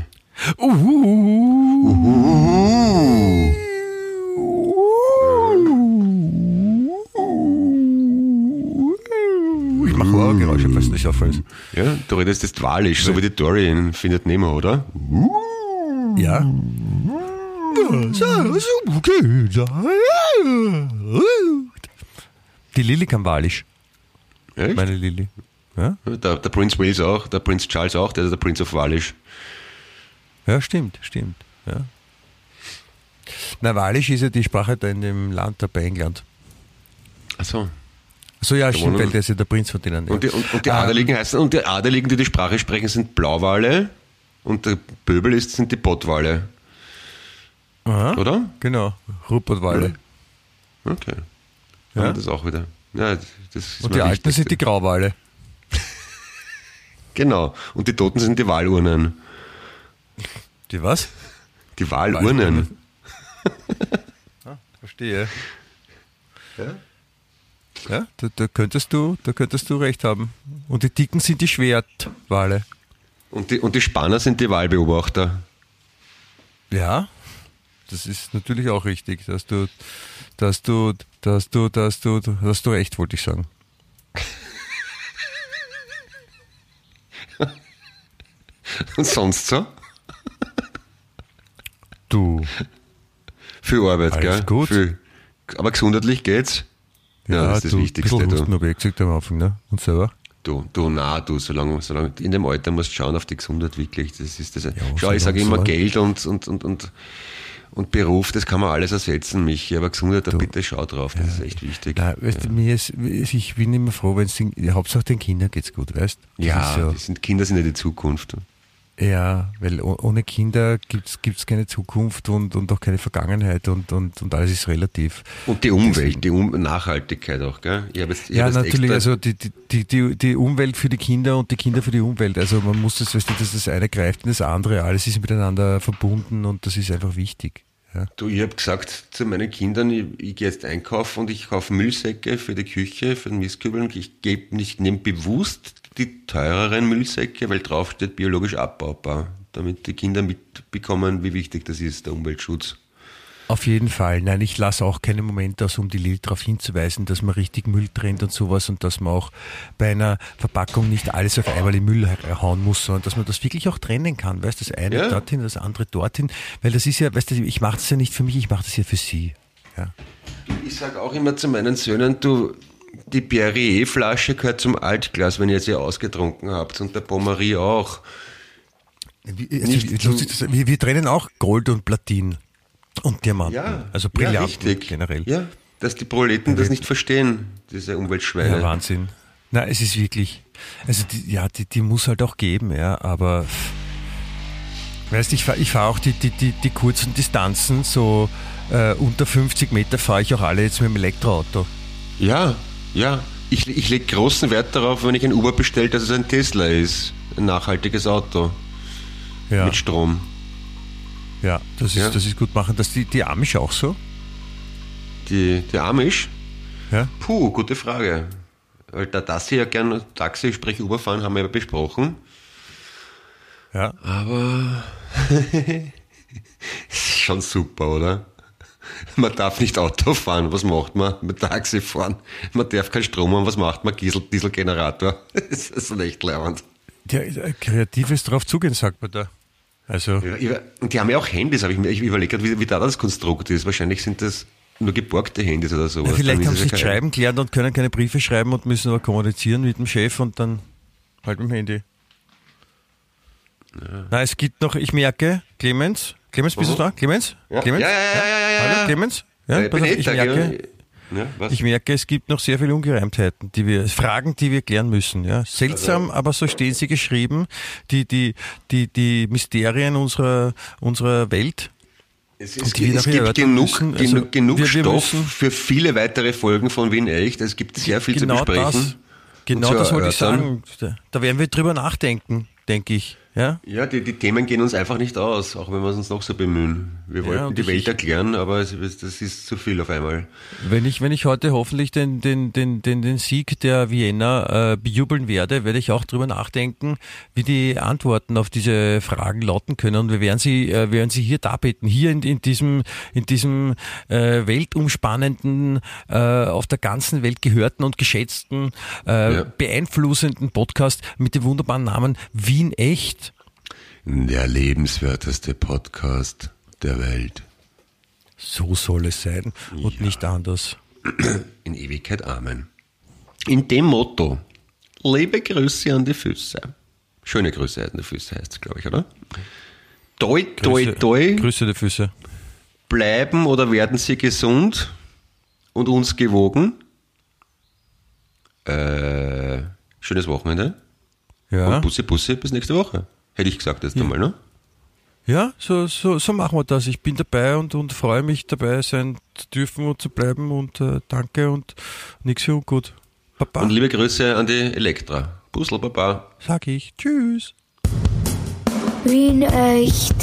S4: Ich mache Ohrgeräusche, falls das auffällt.
S2: Ja, du redest jetzt Walisch, so wie die Dory in Findet Nemo, oder?
S4: Ja. Die Lilly kann Walisch,
S2: Echt?
S4: meine Lilly. Ja?
S2: Der, der Prinz Wales auch, der Prinz Charles auch, der ist der Prince of Walisch.
S4: ja, stimmt, stimmt. Ja. Na, Walisch ist ja die Sprache da in dem Land da bei England.
S2: Achso.
S4: So ja, stimmt, weil der ist ja der Prinz von denen. ja.
S2: Und die, und, und die
S4: Ah,
S2: Adeligen heißen, und die Adeligen, die die Sprache sprechen, sind Blauwale und der Pöbel ist, sind die Pottwale,
S4: Aha,
S2: oder?
S4: Genau, Rupert Walle.
S2: Okay.
S4: Ja.
S2: Ja. Das auch wieder. Ja, das
S4: Und die Alten sind die Grauwale.
S2: Genau. Und die Toten sind die Wahlurnen.
S4: Die was?
S2: Die Wahlurnen.
S4: Verstehe. Ja? Ja, da, da, könntest du, da könntest du recht haben. Und die Dicken sind die Schwertwale.
S2: Und die, und die Spanner sind die Wahlbeobachter.
S4: Ja, das ist natürlich auch richtig, dass du, dass du, dass du, dass du, dass du recht, wollte ich sagen.
S2: sonst so?
S4: Du.
S2: Viel Arbeit,
S4: Alles
S2: gell?
S4: gut.
S2: Viel. Aber gesundheitlich geht's? Ja, das ist das
S4: du,
S2: Wichtigste.
S4: Ein bisschen
S2: Du.
S4: gesagt am Anfang, ne? Und selber?
S2: du, du, na, du, solange, solange, in dem Alter musst du schauen auf die Gesundheit wirklich. Das ist das. Schau,
S4: solange-
S2: ich sage immer
S4: solange-
S2: Geld und, und, und, und, und Beruf, das kann man alles ersetzen, Michi. Aber Gesundheit, da bitte schau drauf, das ist echt wichtig.
S4: Nein, weißt du, mir ist, ich bin immer froh, wenn es den, Hauptsache den Kindern geht's gut, weißt Das
S2: Ja,
S4: so-
S2: sind, Kinder sind ja die Zukunft.
S4: Ja, weil oh- ohne Kinder gibt's gibt's keine Zukunft und, und auch keine Vergangenheit und, und, und alles ist relativ.
S2: Und die Umwelt, die um Nachhaltigkeit auch, gell? Jetzt,
S4: Ja, natürlich, also die, die- die, die, die Umwelt für die Kinder und die Kinder für die Umwelt. Also man muss das, weißt du, dass das eine greift in das andere, alles ist miteinander verbunden und das ist einfach wichtig. Ja.
S2: Du, ich habe gesagt zu meinen Kindern, ich, ich gehe jetzt einkaufen und ich kaufe Müllsäcke für die Küche, für den Mistkübel und ich gebe nicht, nehme bewusst die teureren Müllsäcke, weil drauf steht biologisch abbaubar, damit die Kinder mitbekommen, wie wichtig das ist, der Umweltschutz.
S4: Auf jeden Fall. Nein, ich lasse auch keinen Moment aus, um die Lil darauf hinzuweisen, dass man richtig Müll trennt und sowas und dass man auch bei einer Verpackung nicht alles auf einmal in Müll hauen muss, sondern dass man das wirklich auch trennen kann. Weißt du, das eine
S2: Ja.
S4: dorthin, das andere dorthin. Weil das ist ja, weißt du, ich mache das ja nicht für mich, ich mache das ja für sie. Ja.
S2: Ich sage auch immer zu meinen Söhnen, du, die Perrier-Flasche gehört zum Altglas, wenn ihr sie ausgetrunken habt und der Pommerie auch.
S4: Wie, also,
S2: Nicht
S4: wie das, wir, wir trennen auch Gold und Platin und Diamanten.
S2: Ja,
S4: also
S2: ja,
S4: Brillanten
S2: richtig.
S4: generell.
S2: Ja, dass die Proleten das nicht verstehen, diese Umweltschweine.
S4: Ja, Wahnsinn. Na, es ist wirklich, also die, ja, die, die muss halt auch geben, ja, aber weißt ich fahre ich fahr auch die, die, die, die kurzen Distanzen, so äh, unter 50 Meter fahre ich auch alle jetzt mit dem Elektroauto.
S2: Ja, ja. Ich, ich lege großen Wert darauf, wenn ich ein Uber bestelle, dass es ein Tesla ist. Ein nachhaltiges Auto
S4: Ja,
S2: mit Strom.
S4: ja, das ist,
S2: Ja.
S4: das ist gut machen. Das die, die Amish auch so?
S2: Die, die Amish?
S4: Ja.
S2: Puh, gute Frage. Weil da das hier ja gern Taxi, sprich Uber fahren, haben wir ja besprochen.
S4: Ja.
S2: Aber ist schon super, oder? Man darf nicht Auto fahren, was macht man? Mit Taxi fahren. Man darf keinen Strom haben, was macht man? Diesel, Dieselgenerator. Das ist echt leibend.
S4: ja äh, kreatives drauf zugehen, sagt man da. Also,
S2: Ja, Und die haben ja auch Handys, aber ich, mir- gerade, wie, wie da das Konstrukt ist. Wahrscheinlich sind das nur geborgte Handys oder sowas.
S4: ja, vielleicht haben sie nicht
S2: ja
S4: schreiben gelernt und können keine Briefe schreiben und müssen aber kommunizieren mit dem Chef und dann halt mit dem Handy. Na, es gibt noch, ich merke, Clemens, Clemens, bist du da? Clemens?
S2: Ja.
S4: Clemens?
S2: Ja, ja, ja, ja,
S4: Hallo. Clemens? Ja,
S2: ich eh
S4: ich merke?
S2: Ja, was?
S4: Ich merke, es gibt noch sehr viele Ungereimtheiten, die wir, Fragen, die wir klären müssen. Ja. Seltsam,
S2: Also-
S4: aber so stehen sie geschrieben. Die, die, die, die Mysterien unserer, unserer Welt.
S2: Es, es, es gibt genug,
S4: müssen, also
S2: genug
S4: wir- wir
S2: Stoff für viele weitere Folgen von Wien Echt. Es gibt sehr viel
S4: genau
S2: zu besprechen.
S4: das, genau das wollte ich sagen. Da werden wir drüber nachdenken, denke ich. Ja?
S2: Ja, die, die Themen gehen uns einfach nicht aus, auch wenn wir uns noch so bemühen. Wir wollten
S4: und
S2: die
S4: ich-
S2: Welt erklären, aber das ist zu viel auf einmal.
S4: Wenn ich, wenn ich heute hoffentlich den, den, den, den, den Sieg der Vienna äh, bejubeln werde, werde ich auch drüber nachdenken, wie die Antworten auf diese Fragen lauten können. Und wir werden sie, äh, werden sie hier darbieten, hier in, in diesem, in diesem äh, weltumspannenden, äh, auf der ganzen Welt gehörten und geschätzten, äh,
S2: Ja.
S4: beeinflussenden Podcast mit dem wunderbaren Namen Wien Echt.
S2: Der lebenswerteste Podcast der Welt.
S4: So soll es sein und nicht anders.
S2: In Ewigkeit Amen. In dem Motto, liebe Grüße an die Füße. Schöne Grüße an die Füße heißt es, glaube ich, oder? Toi, toi,
S4: Grüße,
S2: toi.
S4: Grüße der Füße.
S2: Bleiben oder werden Sie gesund und uns gewogen? Äh, schönes Wochenende.
S4: Ja.
S2: Und Bussi, Bussi, bis nächste Woche. Hätte ich gesagt jetzt einmal, ne?
S4: Ja, so, so, so machen wir das. Ich bin dabei und, und freue mich dabei sein zu dürfen und zu bleiben und äh, danke und nix für ungut. Papa,
S2: Und liebe Grüße an die Elektra. Puzzle, Baba.
S4: sag ich. Tschüss.
S1: Wien echt.